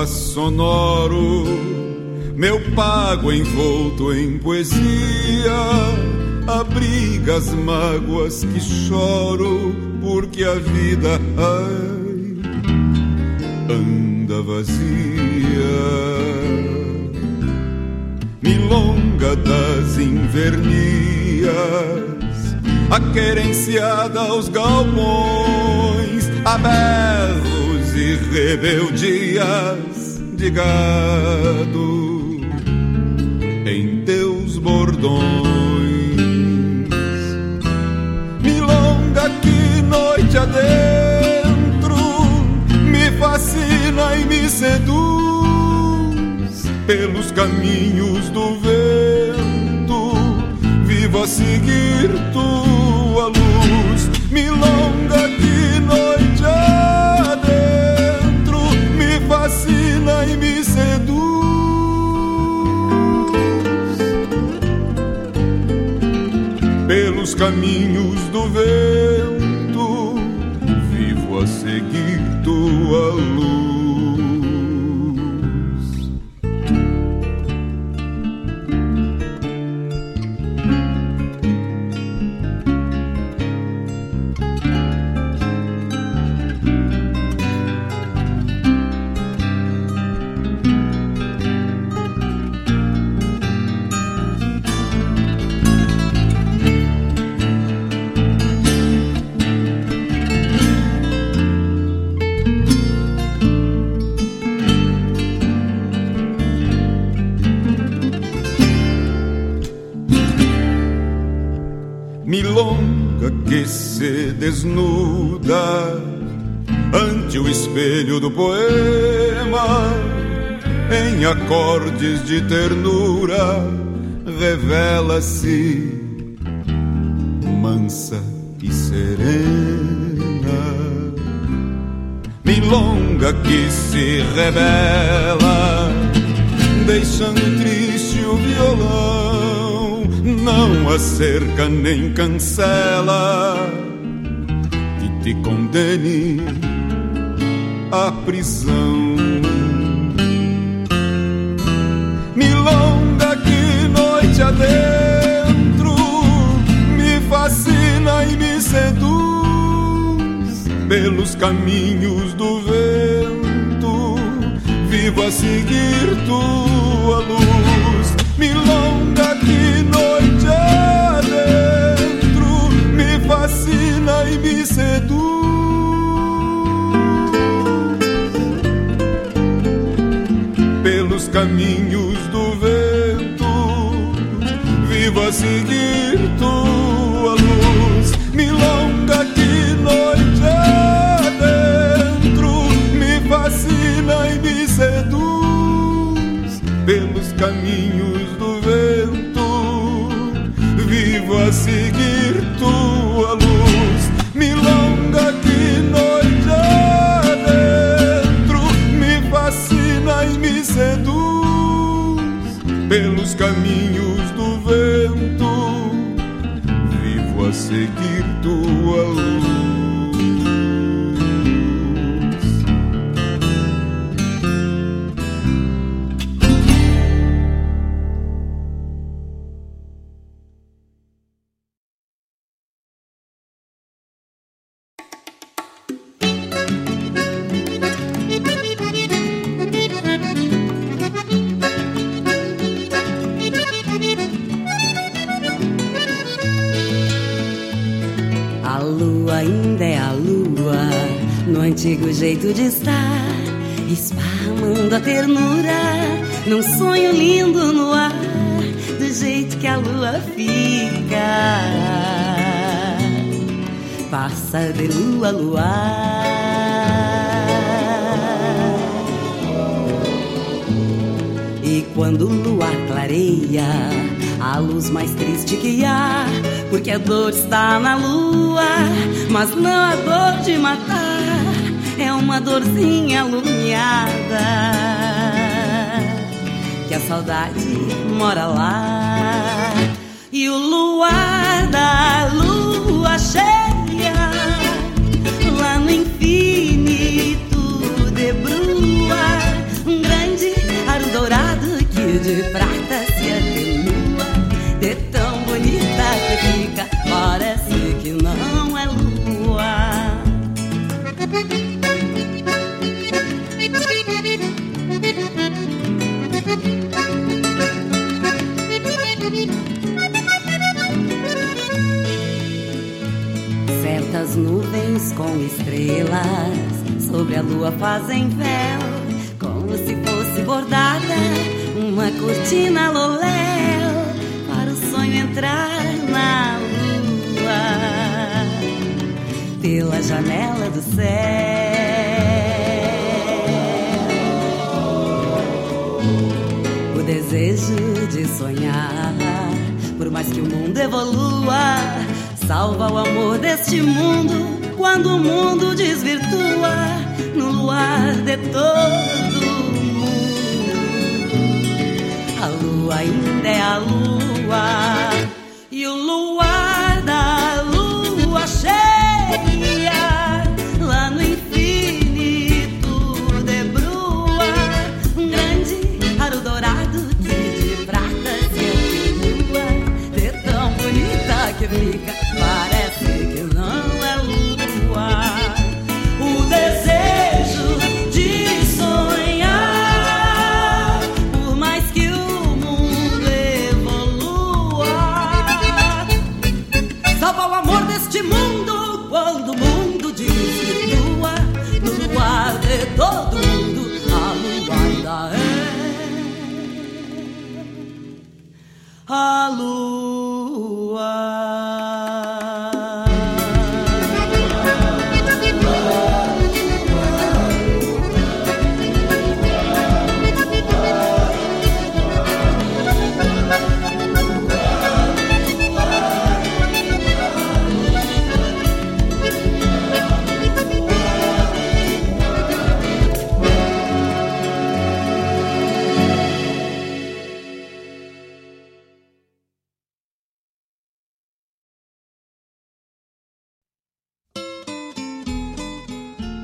Sonoro, meu pago envolto em poesia, abriga as mágoas que choro, porque a vida ai, anda vazia. Milonga das invernias, a querenciada aos galpões, a berros e rebeldias de gado em teus bordões. Milonga que noite adentro me fascina e me seduz pelos caminhos do vento. Vivo a seguir tua luz, milonga que noite fascina e me seduz. Pelos caminhos do vento, vivo a seguir tua luz. De ternura, revela-se mansa e serena. Milonga que se revela, deixando triste o violão, não acerca nem cancela e te condene à prisão. Caminhos do vento. Vivo a seguir tua luz, milonga que noite adentro me fascina e me seduz. Pelos caminhos do vento, vivo a seguir tua caminhos do vento, vivo a seguir tua luz, milonga que noite adentro me fascina e me seduz pelos caminhos dor está na lua, mas não a dor de matar, é uma dorzinha alumiada, que a saudade mora lá. Certas nuvens com estrelas sobre a lua fazem véu, como se fosse bordada uma cortina loléu para o sonho entrar na lua pela janela do céu. O desejo de sonhar, por mais que o mundo evolua, salva o amor deste mundo quando o mundo desvirtua no luar de todo mundo. A lua ainda é a lua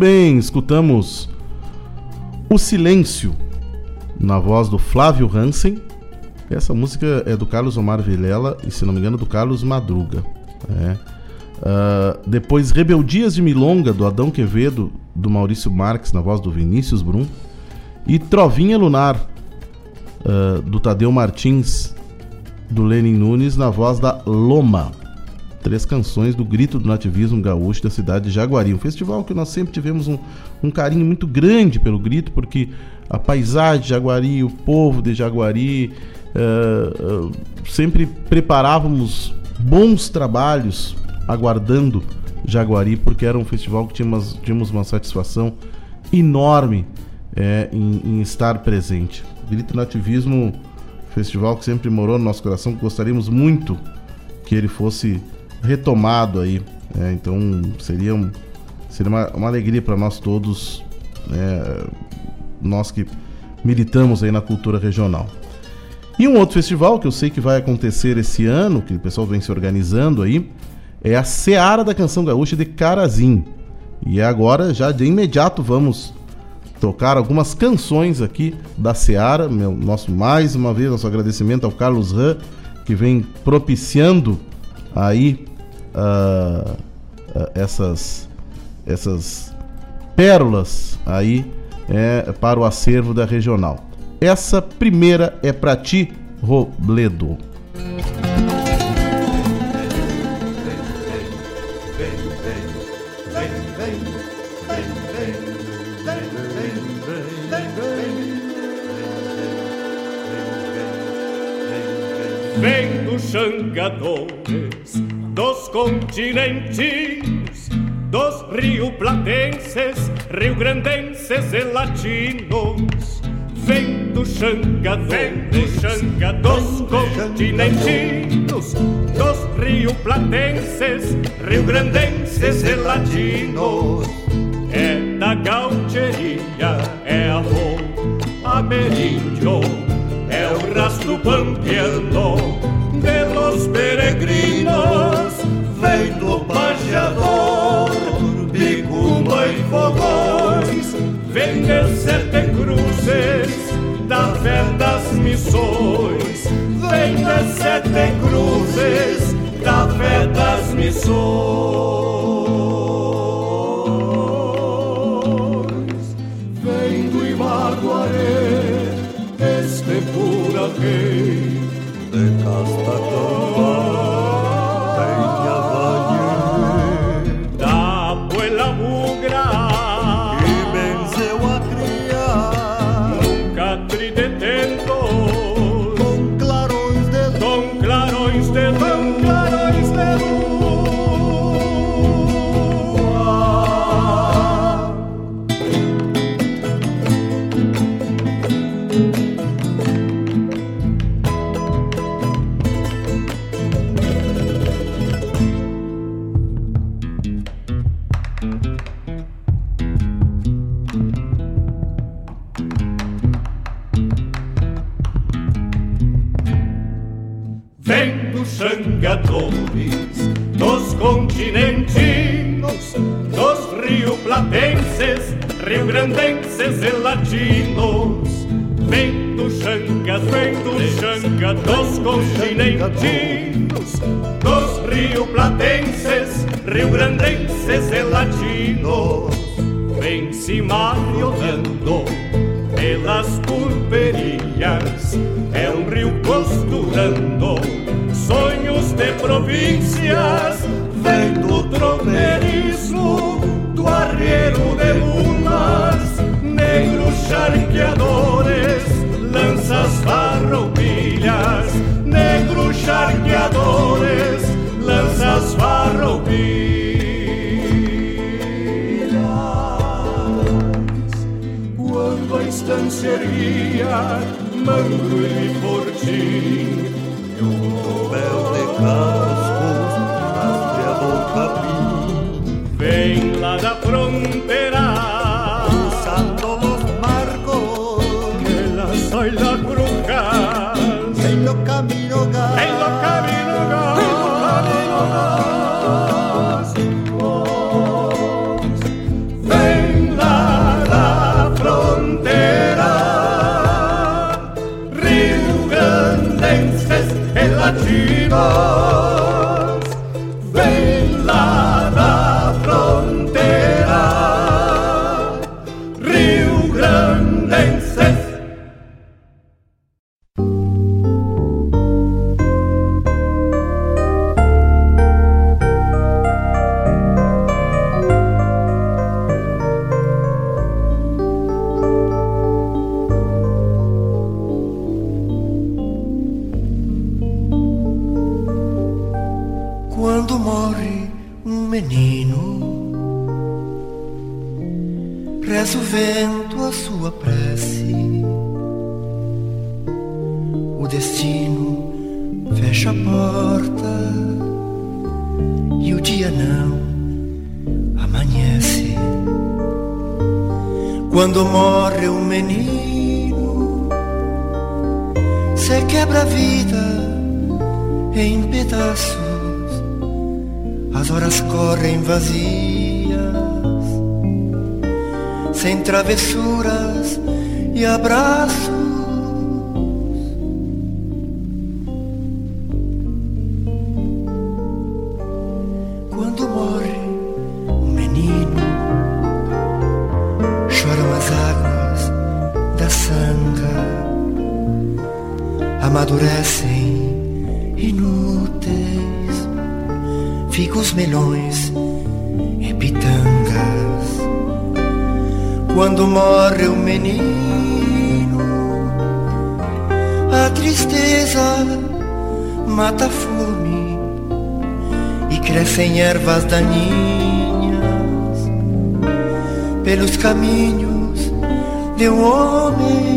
bem, escutamos O Silêncio, na voz do Flávio Hansen. Essa música é do Carlos Omar Vilela e, se não me engano, do Carlos Madruga. É. Ah, depois, Rebeldias de Milonga, do Adão Quevedo, do Maurício Marques, na voz do Vinícius Brum. E Trovinha Lunar, ah, do Tadeu Martins, do Lenin Nunes, na voz da Loma três canções do Grito do Nativismo Gaúcho da cidade de Jaguari. Um festival que nós sempre tivemos um, um carinho muito grande pelo Grito, porque a paisagem de Jaguari, o povo de Jaguari, eh, eh, sempre preparávamos bons trabalhos aguardando Jaguari, porque era um festival que tínhamos, tínhamos uma satisfação enorme eh, em, em estar presente. Grito Nativismo, festival que sempre morou no nosso coração, gostaríamos muito que ele fosse retomado aí. né? então seria, um- seria uma, uma alegria para nós todos, né? nós que militamos aí na cultura regional. E um outro festival que eu sei que vai acontecer esse ano, que o pessoal vem se organizando aí, é a Seara da Canção Gaúcha de Carazim. E agora, já de imediato, vamos tocar algumas canções aqui da Seara. Meu, nosso, mais uma vez, nosso agradecimento ao Carlos Ran, que vem propiciando aí uh, uh, essas, essas pérolas aí é, para o acervo da regional. Essa primeira é para ti, Robledo. Vem dos changadores dos continentes, dos rio-platenses, rio-grandenses e latinos. Vem do changadores, do xanga dos continentinos, dos rio-platenses, rio-grandenses e latinos. É da gaucheria, é amor ameríndio é o rastro pampeano de los peregrinos, vem de sete cruzes, da fé das missões, vem de sete cruzes, da fé das missões, rio-grandenses e latinos. Vem do xanga, vem do xanga, dos continentinos, dos rio-platenses, rio-grandenses e latinos. Vem se mariolando pelas pulperias, é um rio costurando sonhos de províncias, lanças farroupilhas, negros charqueadores, lanças farroupilhas. Quando a estância erguia Mangro e Fortim e um tropel de cascos rastreador capim Vem lá da fronteira Quando morre o menino, a tristeza mata a fome e crescem ervas daninhas pelos caminhos de um homem.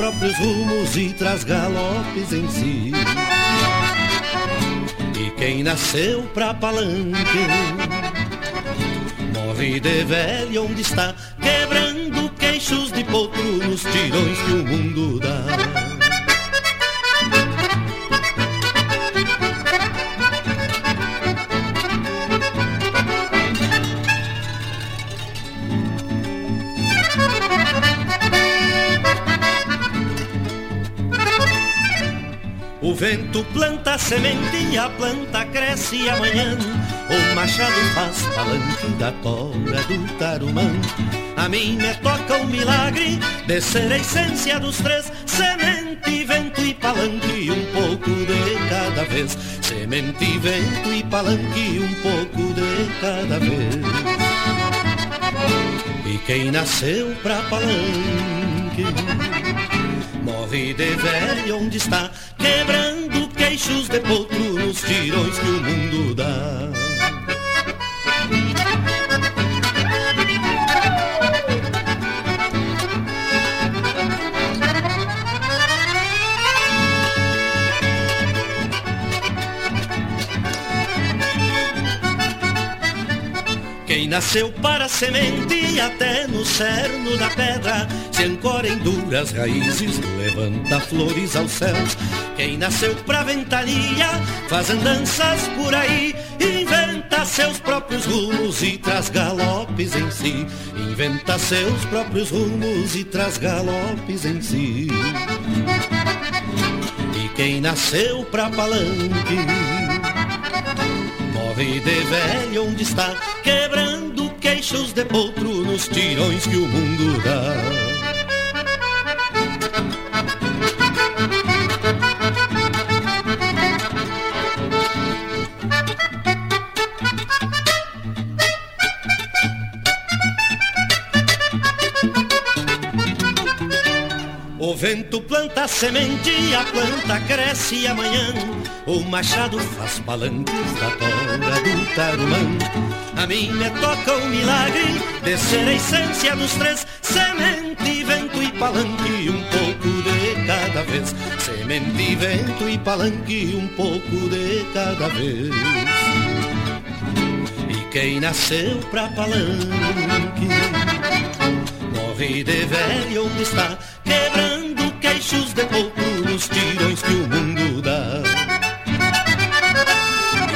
Próprios rumos e traz galopes em si E quem nasceu pra palanque Morre de velho onde está, quebrando queixos de potro nos tirões que o mundo dá. Vento planta a semente e a planta cresce amanhã. O machado faz palanque da tora do tarumã. A mim me toca o milagre de ser a essência dos três: semente, vento e palanque, um pouco de cada vez. Semente, vento e palanque, um pouco de cada vez. E quem nasceu pra palanque morre de velho onde está, quebrando queixos de potro nos tirões que o mundo dá. Quem nasceu para semente até no cerno da pedra Se ancora em duras raízes, levanta flores aos céus. Quem nasceu pra ventania, faz andanças por aí Inventa seus próprios rumos e traz galopes em si. Inventa seus próprios rumos e traz galopes em si. E quem nasceu pra palanque Morre de velho onde está, quebrando queixos de potro nos tirões que o mundo dá. Vento planta semente a planta cresce e amanhã o machado faz palanques da tora do tarumã. A mim me toca o milagre de ser a essência dos três: semente, vento e palanque, um pouco de cada vez. Semente, vento e palanque, um pouco de cada vez. E quem nasceu pra palanque morre de velho onde está, quebrando queixos de pouco nos tirões que o mundo dá.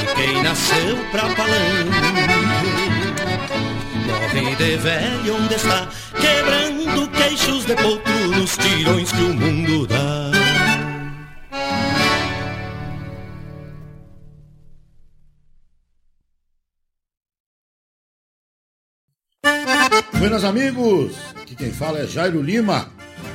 E quem nasceu pra palanque morre de velho onde está, quebrando queixos de pouco nos tirões que o mundo dá. Buenas amigos, aqui quem fala é Jairo Lima.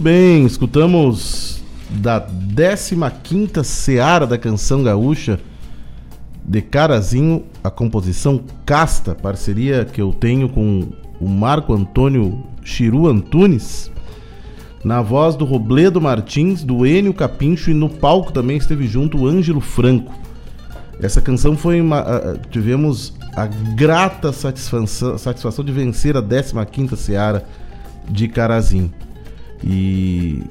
Bem, escutamos da 15ª Seara da Canção Gaúcha de Carazinho, a composição Casta, parceria que eu tenho com o Marco Antônio Chiru Antunes, na voz do Robledo Martins, do Enio Capincho e no palco também esteve junto o Ângelo Franco. Essa canção foi uma, tivemos a grata satisfação, satisfação de vencer a 15ª Seara de Carazinho. E,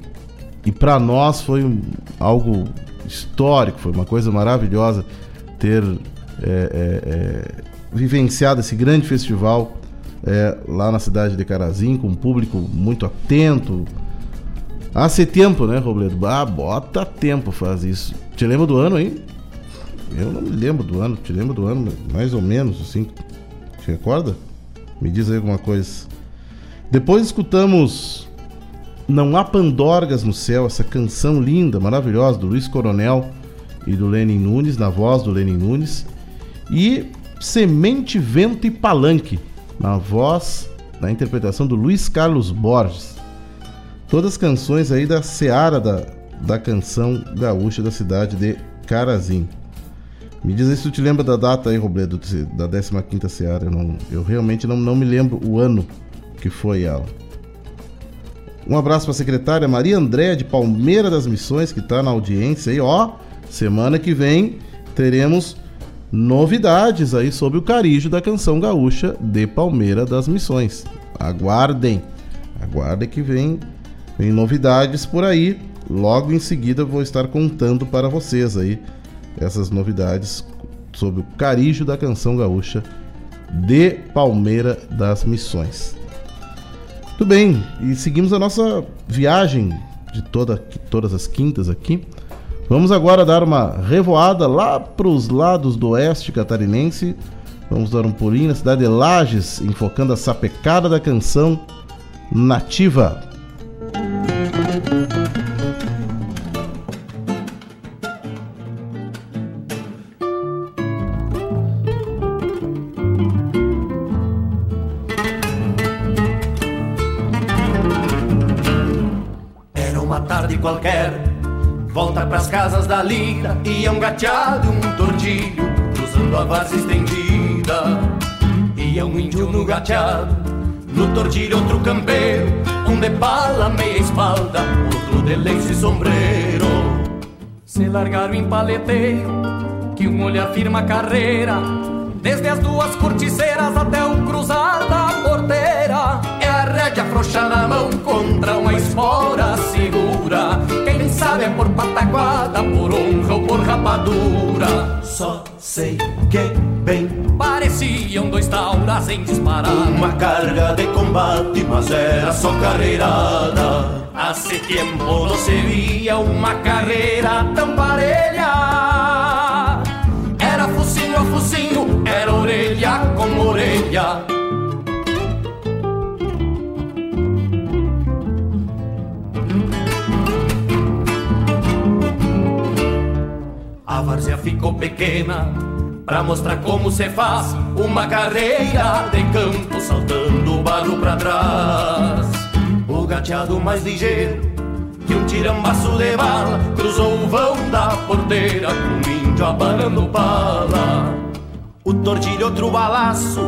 e para nós foi um, algo histórico, foi uma coisa maravilhosa ter é, é, é, vivenciado esse grande festival é, lá na cidade de Carazinho, com um público muito atento. Há ah, tempo, né, Robledo? Ah, bota tempo faz isso. Te lembra do ano aí? Eu não me lembro do ano. Te lembra do ano, mais ou menos, assim. Te recorda? Me diz aí alguma coisa. Depois escutamos Não Há Pandorgas no Céu, essa canção linda, maravilhosa, do Luiz Coronel e do Lenin Nunes, na voz do Lenin Nunes. E Semente, Vento e Palanque, na voz, na interpretação do Luiz Carlos Borges. Todas as canções aí da seara da, da canção gaúcha da cidade de Carazim. Me diz aí se tu te lembra da data aí, Robledo, da 15ª Seara. Eu, não, eu realmente não, não me lembro o ano que foi ela. Um abraço para a secretária Maria Andréa de Palmeira das Missões, que está na audiência aí. Ó, semana que vem teremos novidades aí sobre o carijo da canção gaúcha de Palmeira das Missões. Aguardem, aguardem que vem, vem novidades por aí. Logo em seguida vou estar contando para vocês aí essas novidades sobre o carijo da canção gaúcha de Palmeira das Missões. Tudo bem, e seguimos a nossa viagem de toda, todas as quintas aqui. Vamos agora dar uma revoada lá para os lados do oeste catarinense. Vamos dar um pulinho na cidade de Lages, enfocando a sapecada da canção nativa. Lira Ia um gateado e um tordilho Cruzando a várzea estendida. Ia um índio no gateado No tordilho outro campeiro Um de bala, meia espalda Outro de lenço e sombreiro. Se largaram em paleteiro Que um olhar firma a carreira Desde as duas corticeiras Até o cruzar da porteira É a rédea afrouxa na mão Contra uma espora segura. Quem sabe é por pataguada Por honra ou por rapadura. Só sei que bem Pareciam dois tauras em disparar Uma carga de combate, mas era só carreirada. Hace tempo não se via uma carreira tão parelha Era focinho a focinho, era orelha com orelha A várzea ficou pequena Pra mostrar como se faz uma carreira de campo saltando o barro pra trás. O gateado mais ligeiro que um tirambaço de bala cruzou o vão da porteira com um índio abanando bala. O tordilho outro balaço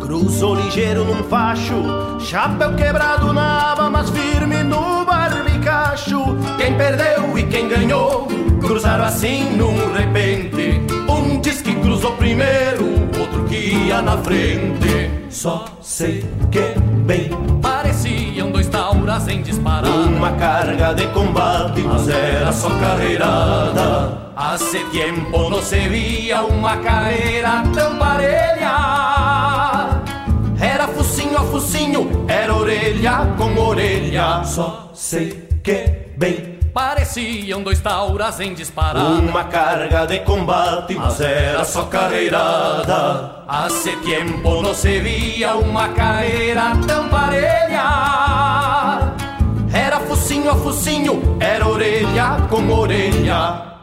cruzou ligeiro num facho, chapéu quebrado na aba, mas firme no barbicacho. Quem perdeu e quem ganhou cruzaram assim num repente. Um diz que cruzou primeiro, outro que ia na frente. Só sei que bem pareciam dois tauras em disparar. Uma carga de combate, mas era só carreirada. Hace tempo não se via uma carreira tão parelha. Era focinho a focinho, era orelha com orelha. Só sei que bem Pareciam dois tauras em disparar. Uma carga de combate, mas era só carreirada. Hace tempo não se via uma carreira tão parelha. Era focinho a focinho, era orelha com orelha.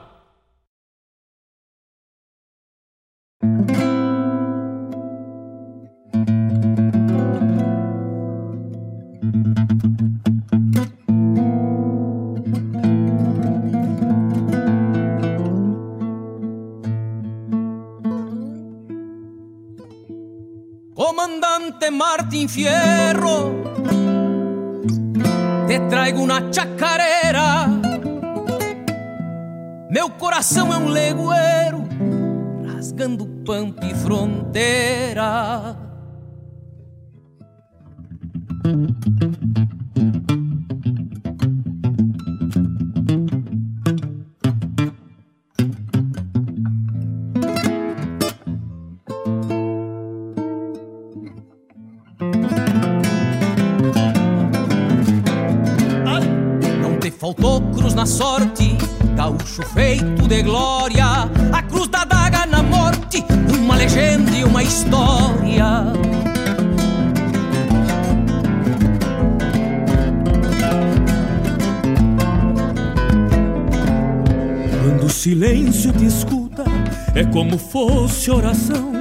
Fierro, te traigo uma chacarera. Meu coração é um legueiro, rasgando pampa e fronteira. Gaúcho feito de glória, a cruz da daga na morte, uma legenda e uma história. Quando o silêncio te escuta, é como fosse oração.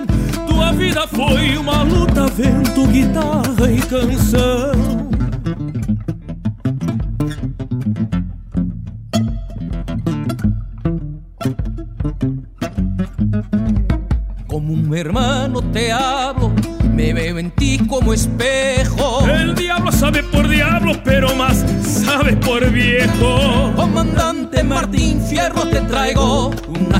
Tua vida foi uma luta, vento, guitarra e canção. Espejo. El diablo sabe por diablo, pero más sabe por viejo. Comandante Martín Fierro, te traigo una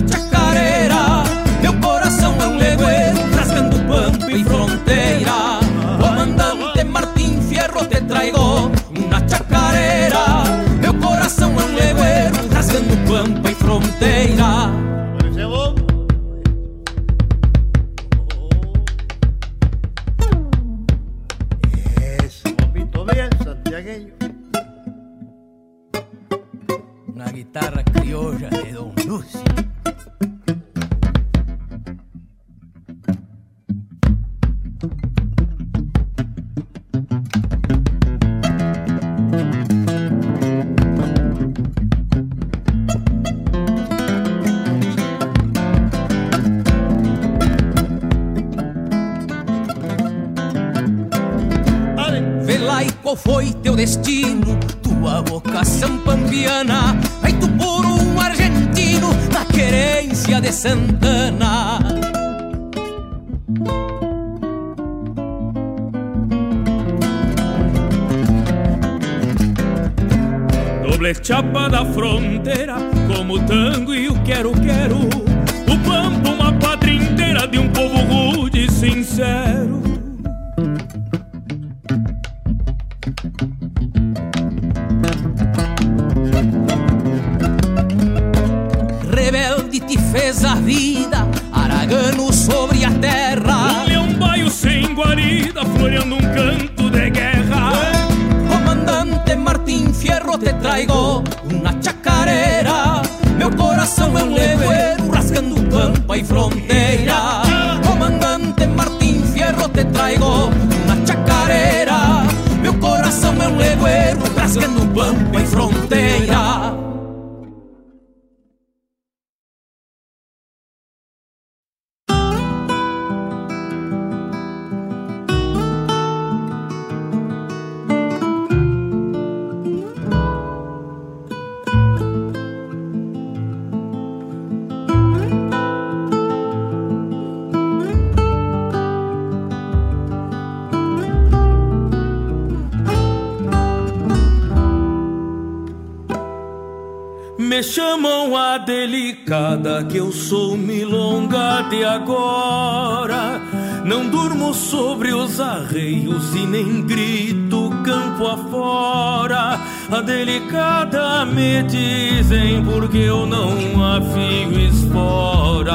Me chamam a delicada que eu sou milonga de agora. Não durmo sobre os arreios e nem grito campo afora. A delicada me dizem porque eu não afio espora.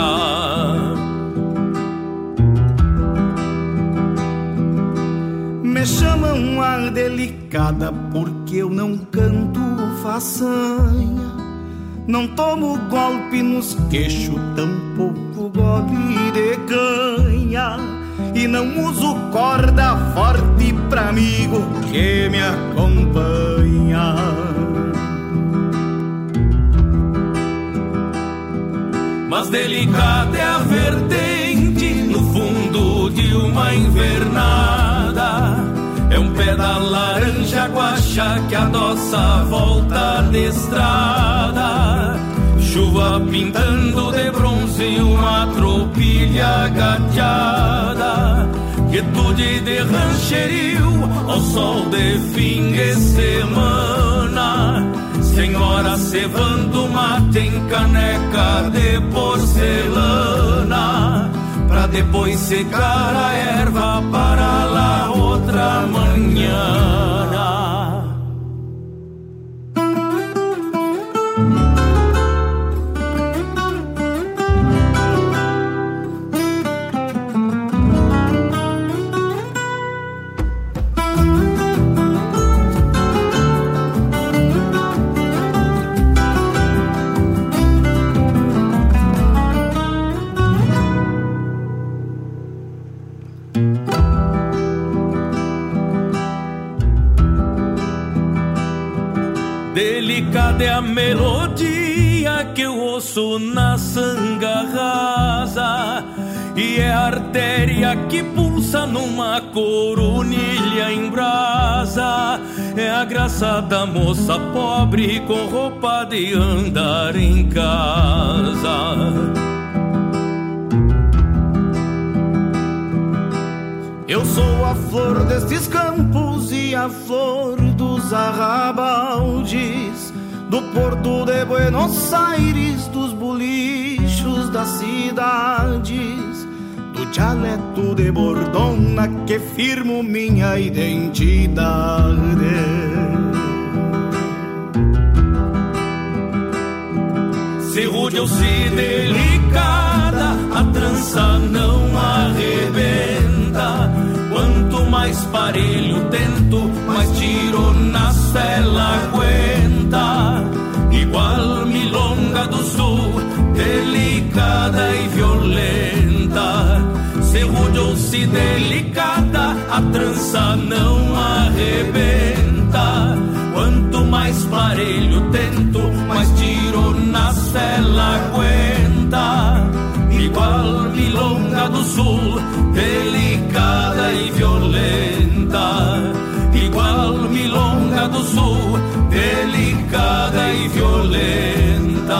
Me chamam a delicada porque eu não canto façanha. Não tomo golpe nos queixos, tampouco gole de canha. E não uso corda forte pra amigo que me acompanha. Mas delicada é a vertente no fundo de uma invernada. É da laranja guaxa que adoça a volta de estrada. Chuva pintando de bronze uma tropilha gateada. Quietude de rancherio ao sol de fim de semana. Senhora cevando mate em caneca de porcelana Pra depois secar a erva para lá outra manhã melodia que eu ouço na sanga rasa. E é a artéria que pulsa numa coronilha em brasa. É a graça da moça pobre com roupa de andar em casa. Eu sou a flor destes campos e a flor dos arrabaldes, do porto de Buenos Aires, dos bolichos das cidades, do dialeto de Bordona que firmo minha identidade. Se rude ou se delicada, a trança não arrebenta. Quanto mais parelho tento, mais tiro na cela aguenta. Igual milonga do sul, delicada e violenta. Se rude ou se delicada, a trança não arrebenta. Quanto mais parelho tento, mais tiro na cela aguenta. Igual milonga do sul, delicada e violenta. Igual milonga do sul, delicada e violenta.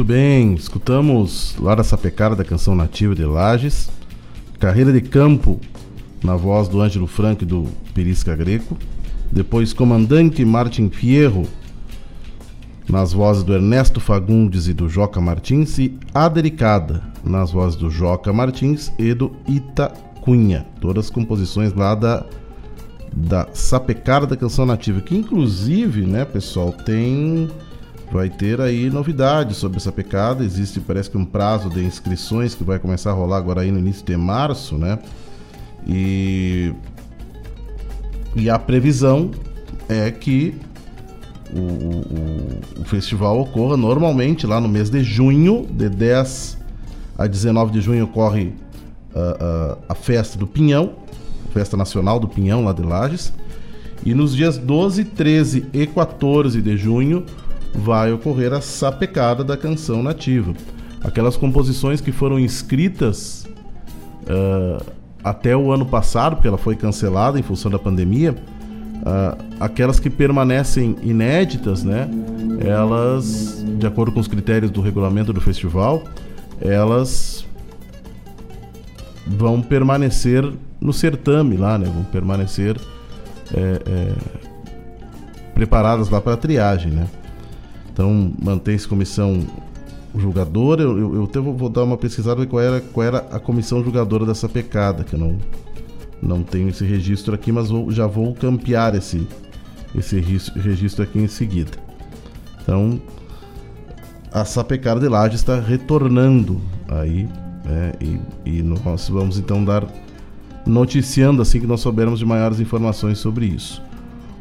Muito bem, escutamos Lara Sapecada da canção nativa de Lages, Carreira de Campo na voz do Ângelo Franco e do Perisca Greco, depois Comandante Martin Fierro nas vozes do Ernesto Fagundes e do Joca Martins e Adericada nas vozes do Joca Martins e do Ita Cunha, todas composições lá da da Sapecada da Canção Nativa, que inclusive, né, pessoal, tem vai ter aí novidades sobre essa pecada. Existe, parece que um prazo de inscrições que vai começar a rolar agora aí no início de março, né? E e a previsão é que o, o, o, festival ocorra normalmente lá no mês de junho, de 10 a 19 de junho ocorre uh, uh, a festa do Pinhão, festa nacional do Pinhão lá de Lages, e nos dias 12, 13 e 14 de junho vai ocorrer a sapecada da canção nativa. Aquelas composições que foram inscritas uh, até o ano passado, porque ela foi cancelada em função da pandemia, uh, aquelas que permanecem inéditas, né? Elas, de acordo com os critérios do regulamento do festival, elas vão permanecer no certame lá, né? Vão permanecer é, é, preparadas lá para triagem, né? Então mantém-se comissão julgadora. Eu, eu, eu até vou, dar uma pesquisada qual era, qual era a comissão julgadora dessa pecada, que eu não, não tenho esse registro aqui, mas vou, já vou campear esse, esse registro aqui em seguida. Então, a sapecada de Laje está retornando aí, né, e, e nós vamos então dar noticiando assim que nós soubermos de maiores informações sobre isso.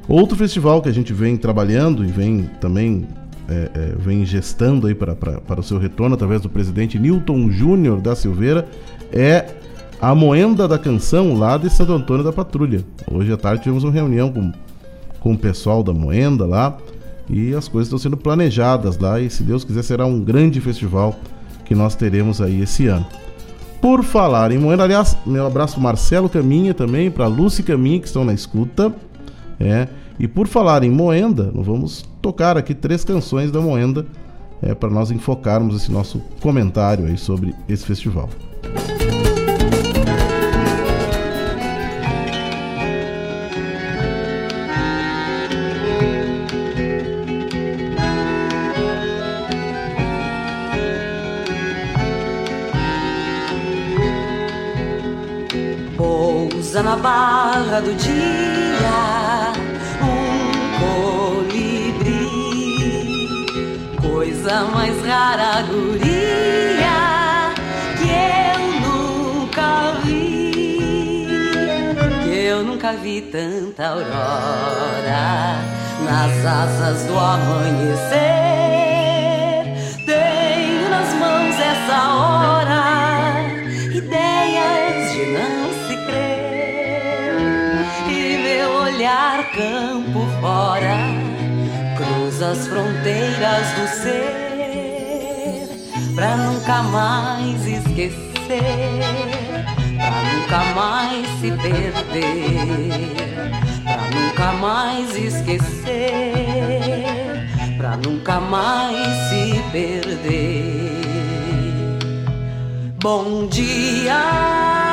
Outro festival que a gente vem trabalhando e vem também é, é, vem gestando aí para, para, para o seu retorno através do presidente Newton Júnior da Silveira é a Moenda da Canção lá de Santo Antônio da Patrulha. Hoje à tarde tivemos uma reunião com, com o pessoal da Moenda lá e as coisas estão sendo planejadas lá e se Deus quiser será um grande festival que nós teremos aí esse ano. Por falar em Moenda, aliás, meu abraço Marcelo Caminha também, para Lúcia Caminha que estão na escuta. É, e por falar em Moenda, vamos tocar aqui três canções da Moenda é, para nós enfocarmos esse nosso comentário aí sobre esse festival. Pousa na barra do dia coisa mais rara, guria, que eu nunca vi. Que eu nunca vi tanta aurora nas asas do amanhecer. Tenho nas mãos essa hora, ideias de não se crer. E meu olhar campo fora as fronteiras do ser, pra nunca mais esquecer, pra nunca mais se perder, pra nunca mais esquecer, pra nunca mais se perder. Bom dia.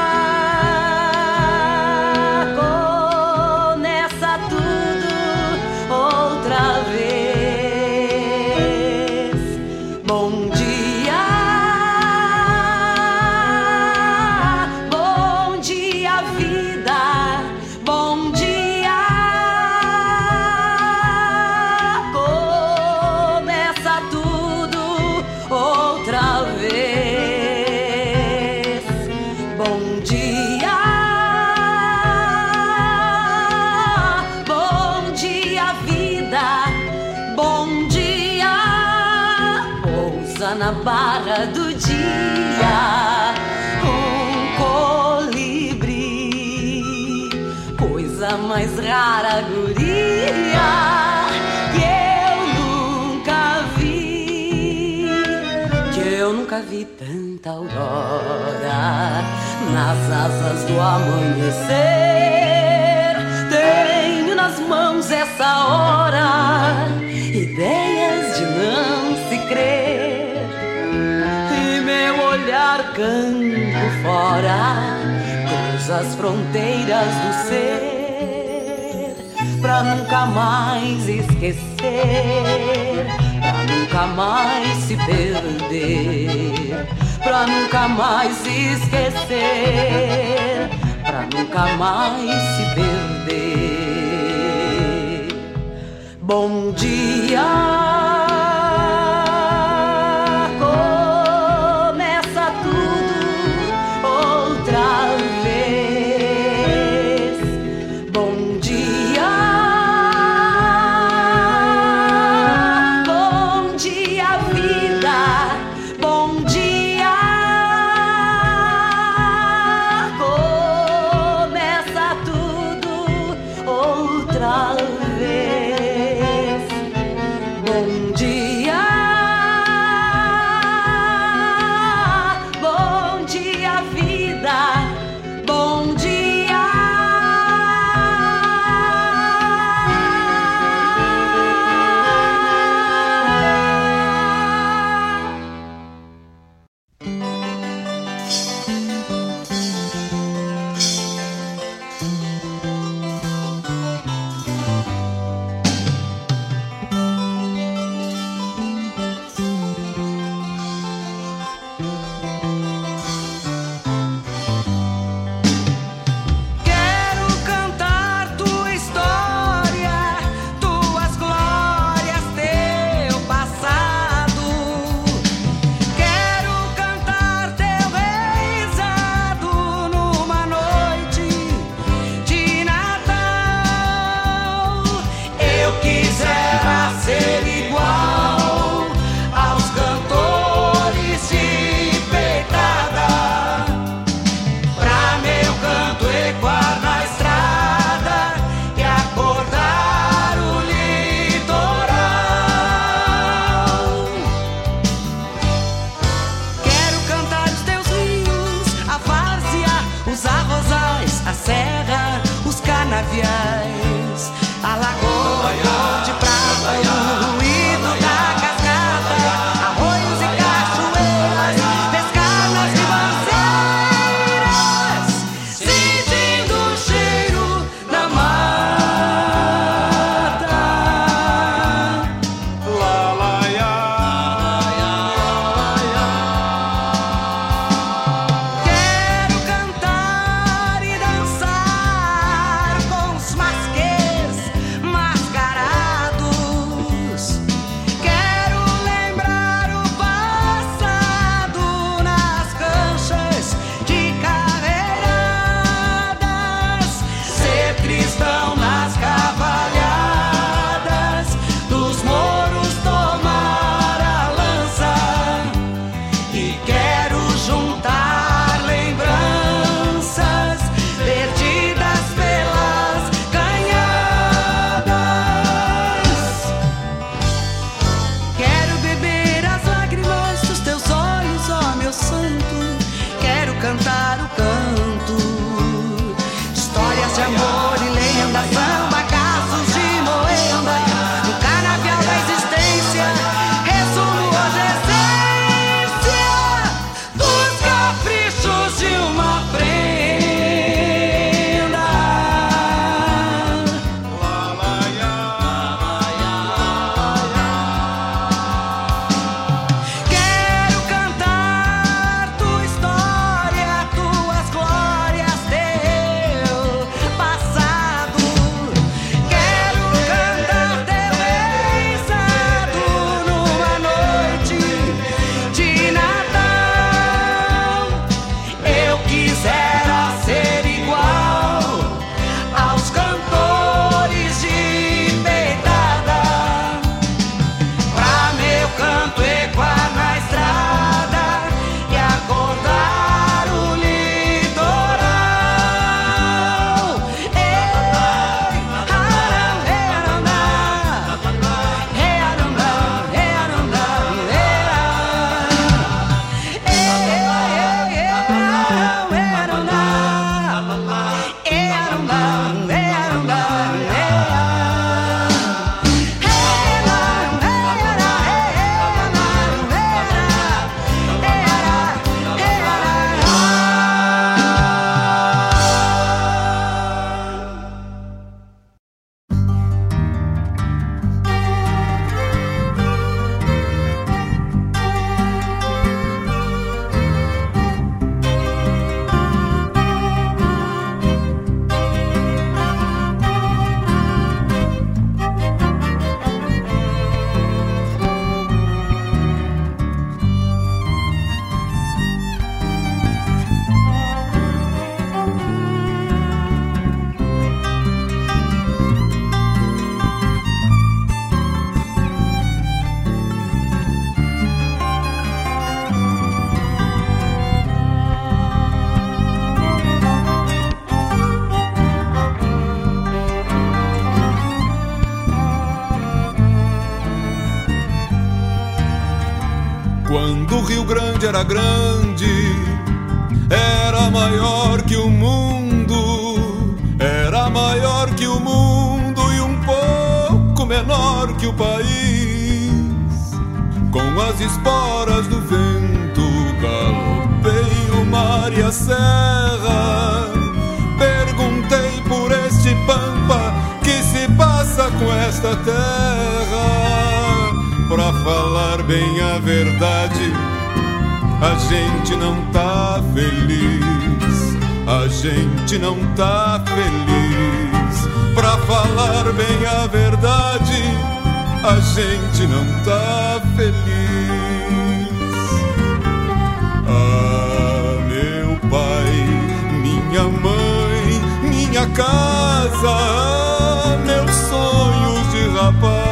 Nas asas do amanhecer. Tenho nas mãos essa hora, ideias de não se crer. E meu olhar campo fora, cruza as fronteiras do ser, pra nunca mais esquecer, pra nunca mais se perder pra nunca mais esquecer, pra nunca mais se perder. Bom dia. Grande era grande, era maior que o mundo, era maior que o mundo e um pouco menor que o país. Com as esporas do vento, galopei o mar e a serra. Perguntei por este pampa que se passa com esta terra. Pra falar bem a verdade, a gente não tá feliz. A gente não tá feliz. Pra falar bem a verdade, a gente não tá feliz. Ah, meu pai, minha mãe, minha casa, meus sonhos de rapaz.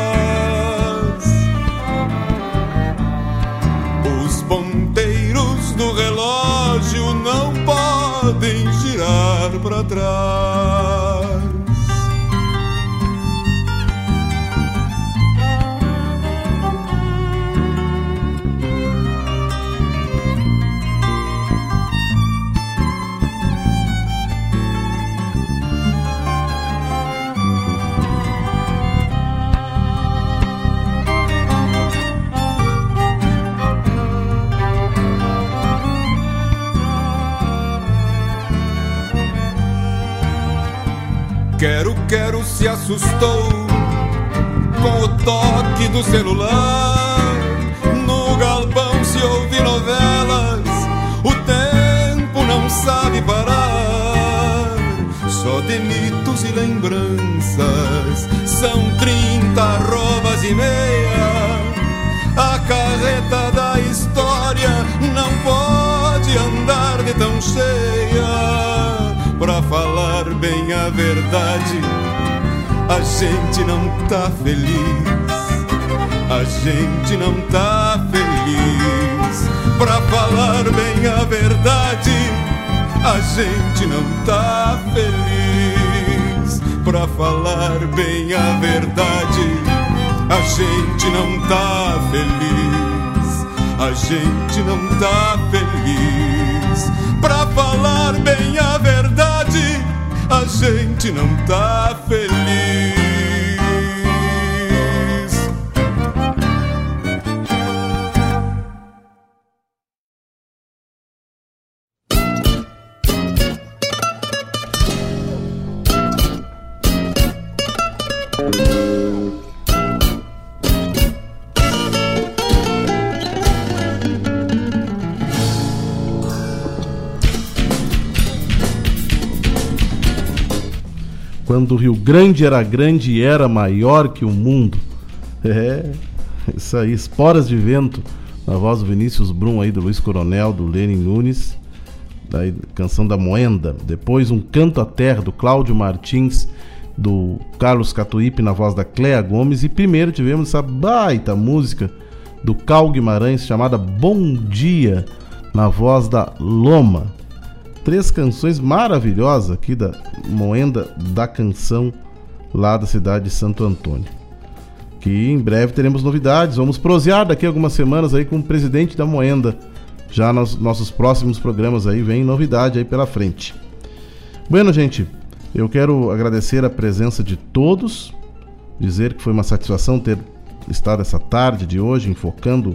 Girar assustou com o toque do celular. No galpão se ouve novelas, o tempo não sabe parar. Só de mitos e lembranças, são trinta arrobas e meia. A carreta da história não pode andar de tão cheia. Pra falar bem a verdade, a gente não tá feliz. A gente não tá feliz. Pra falar bem a verdade, a gente não tá feliz. Pra falar bem a verdade, a gente não tá feliz. A gente não tá feliz. Pra falar bem a verdade, a gente não tá feliz. Quando o Rio Grande era grande e era maior que o mundo. É, isso aí, Esporas de Vento, na voz do Vinícius Brum aí, do Luiz Coronel, do Lenin Nunes, da canção da Moenda. Depois um Canto à Terra, do Cláudio Martins, do Carlos Catuípe, na voz da Cléa Gomes. E primeiro tivemos essa baita música do Cal Guimarães, chamada Bom Dia, na voz da Loma três canções maravilhosas aqui da Moenda da Canção, lá da cidade de Santo Antônio. Que em breve teremos novidades. Vamos prosear daqui algumas semanas aí com o presidente da Moenda. Já nos nossos próximos programas aí vem novidade aí pela frente. Bueno, gente, eu quero agradecer a presença de todos, dizer que foi uma satisfação ter estado essa tarde de hoje enfocando,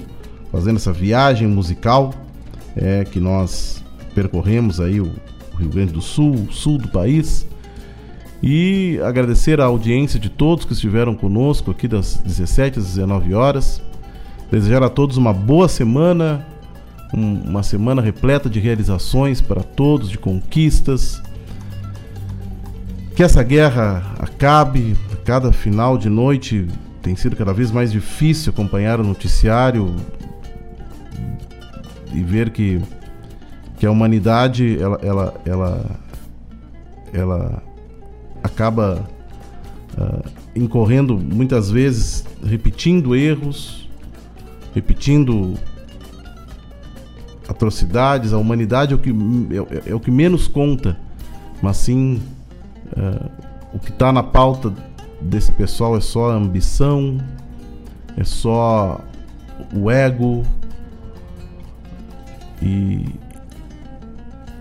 fazendo essa viagem musical é, que nós percorremos aí o Rio Grande do Sul, sul do país. E agradecer a audiência de todos que estiveram conosco aqui das 17 às 19 horas. Desejar a todos uma boa semana, um, uma semana repleta de realizações para todos, de conquistas. Que essa guerra acabe. Cada final de noite tem sido cada vez mais difícil acompanhar o noticiário e ver que que a humanidade ela ela ela, ela acaba uh, incorrendo muitas vezes repetindo erros repetindo atrocidades. A humanidade é o que é, é o que menos conta mas sim uh, o que está na pauta desse pessoal é só ambição é só o ego. E,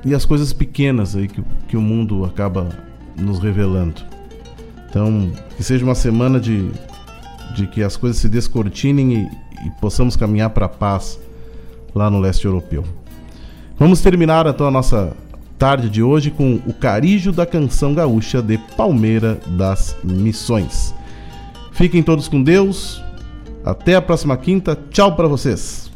e as coisas pequenas aí que, que o mundo acaba nos revelando. Então, que seja uma semana de, de que as coisas se descortinem e, e possamos caminhar para a paz lá no leste europeu. Vamos terminar então a nossa tarde de hoje com o Carijo da Canção Gaúcha de Palmeira das Missões. Fiquem todos com Deus. Até a próxima quinta. Tchau para vocês.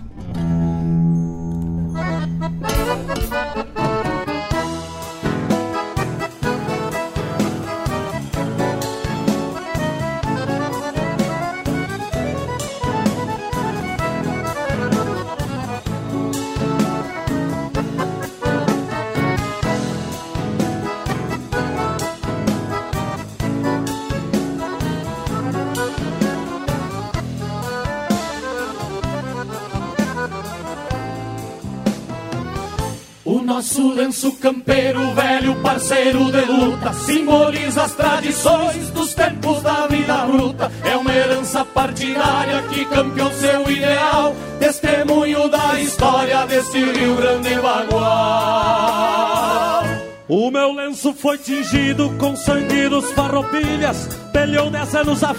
Lenço campeiro, velho parceiro de luta, simboliza as tradições dos tempos da vida bruta. É uma herança partidária que campeou seu ideal, testemunho da história desse Rio Grande Bagual. O meu lenço foi tingido com sangue dos farroupilhas Peleou dez anos a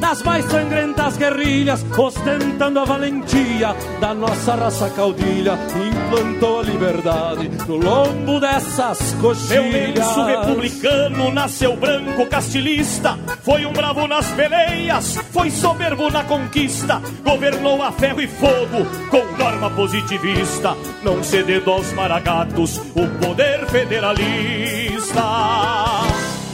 nas mais sangrentas guerrilhas Ostentando a valentia da nossa raça caudilha Implantou a liberdade no lombo dessas coxilhas. Meu lenço republicano nasceu branco castilista Foi um bravo nas peleias, foi soberbo na conquista Governou a ferro e fogo com norma positivista Não cedendo aos maragatos o poder federalista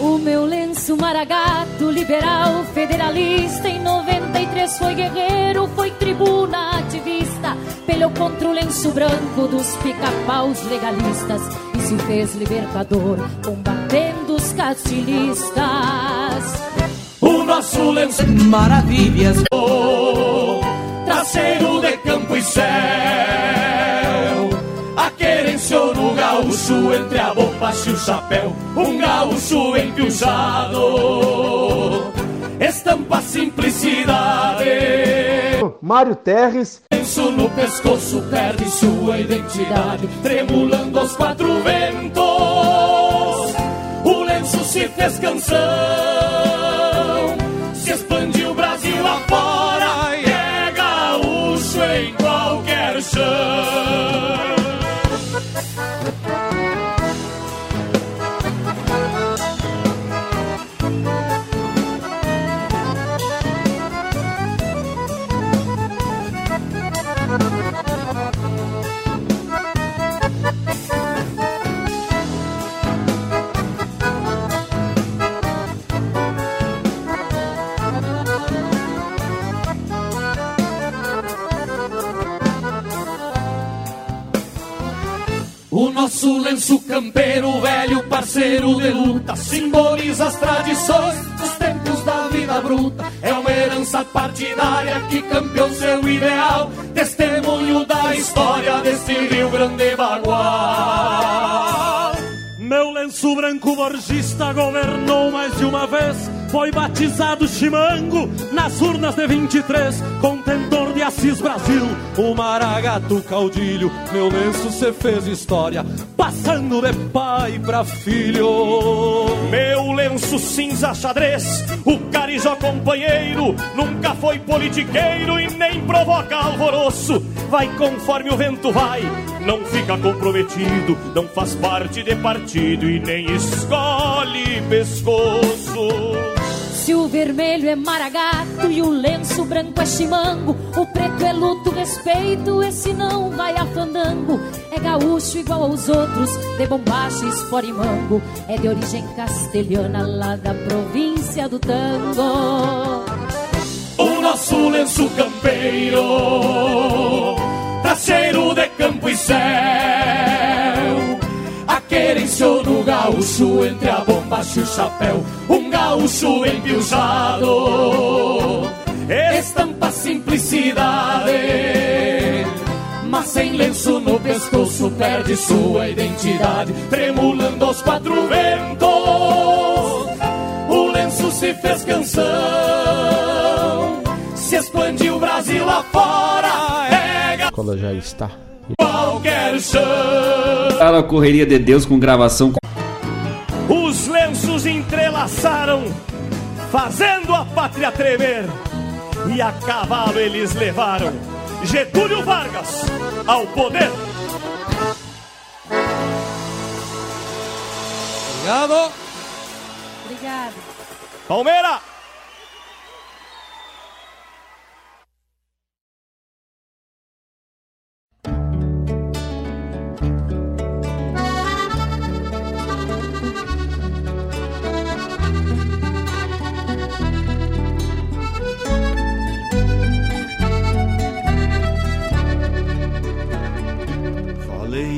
O meu lenço maragato, liberal, federalista Em 93 foi guerreiro, foi tribuna ativista Peleou contra o lenço branco dos pica-paus legalistas E se fez libertador, combatendo os castilistas. O nosso lenço maravilhas Traseiro de campo e céu querenciou no gaúcho Entre a bombacha e o chapéu Um gaúcho empiujado Estampa simplicidade. Mário Terres. Lenço no pescoço perde sua identidade Tremulando aos quatro ventos. O lenço se fez canção O nosso lenço campeiro, velho parceiro de luta, simboliza as tradições dos tempos da vida bruta. É uma herança partidária que campeou seu ideal, testemunho da história desse Rio Grande Bagual. Meu lenço branco borgista governou mais de uma vez. Foi batizado Chimango nas urnas de 23. Contentor de Assis Brasil, o maragato caudilho. Meu lenço se fez história, passando de pai pra filho. Meu lenço cinza xadrez, o carijó companheiro, nunca foi politiqueiro e nem provoca alvoroço. Vai conforme o vento vai, não fica comprometido, não faz parte de partido e nem escolhe pescoço. Se o vermelho é maragato e o lenço branco é chimango, o preto é luto, respeito, esse não vai a fandango. É gaúcho igual aos outros, de bombacha, espora e mango. É de origem castelhana, lá da província do tango. O nosso lenço campeiro, traseiro de campo e céu. A querenciou no gaúcho entre a bombacha e o chapéu. Um gaúcho empiujado, estampa simplicidade. Mas sem lenço no pescoço perde sua identidade, tremulando aos quatro ventos. O lenço se fez canção, se expandiu Brasil afora. É Cola já está. qualquer na correria de Deus com gravação. Os lenços entrelaçaram, fazendo a pátria tremer. E a cavalo eles levaram Getúlio Vargas ao poder. Obrigado. Obrigado. Palmeira!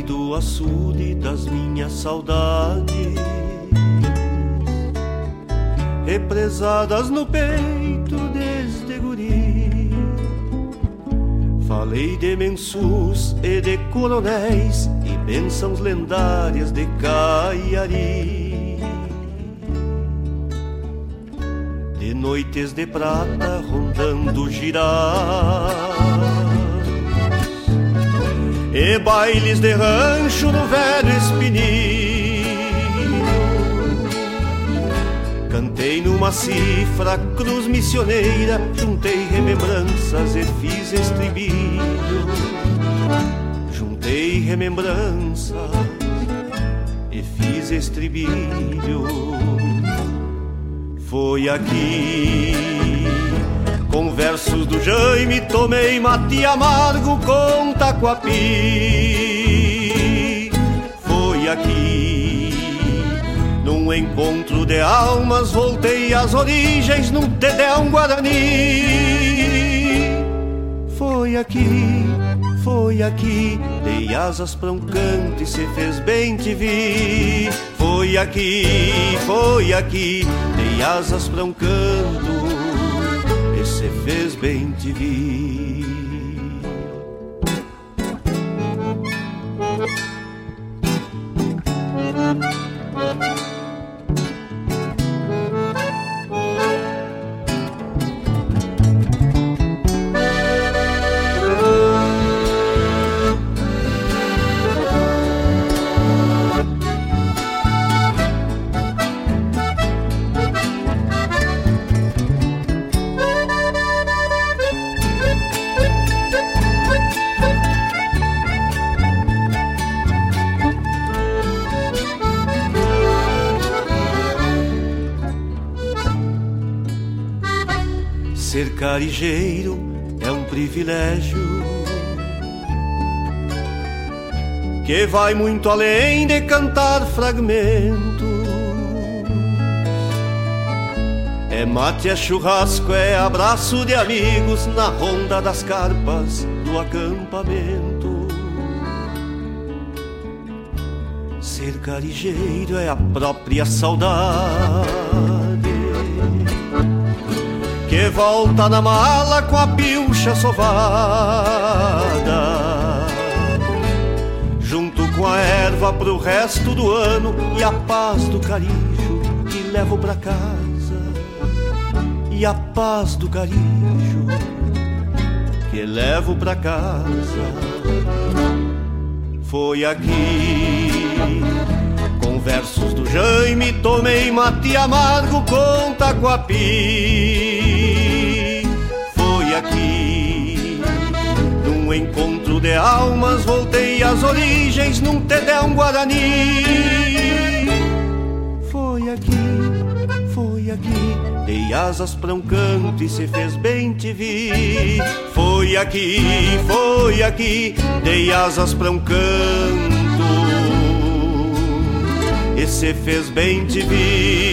Do açude das minhas saudades, represadas no peito desde guri. Falei de mensus e de coronéis e bênçãos lendárias de Caiari. De noites de prata rondando girar e bailes de rancho no velho espinho. Cantei numa cifra cruz missioneira, juntei remembranças e fiz estribilho. Juntei remembranças e fiz estribilho. Foi aqui com versos do Jaime tomei mate amargo com taquapi. Foi aqui, num encontro de almas, voltei às origens num Tedeum Guarani. Foi aqui, foi aqui, dei asas pra um canto e se fez bem te vi. Foi aqui, foi aqui, dei asas pra um canto bem te vi. Carijeiro é um privilégio que vai muito além de cantar fragmentos. É mate, é churrasco, é abraço de amigos na ronda das carpas do acampamento. Ser carijeiro é a própria saudade que volta na mala com a pilcha sovada, junto com a erva pro resto do ano e a paz do carijo que levo pra casa, e a paz do carijo que levo pra casa. Foi aqui com versos do Jaime tomei mate amargo com taquapi. Num encontro de almas, voltei às origens num Tedeum Guarani. Foi aqui, foi aqui, dei asas pra um canto e se fez bem te vi. Foi aqui, foi aqui, dei asas pra um canto e se fez bem te vi.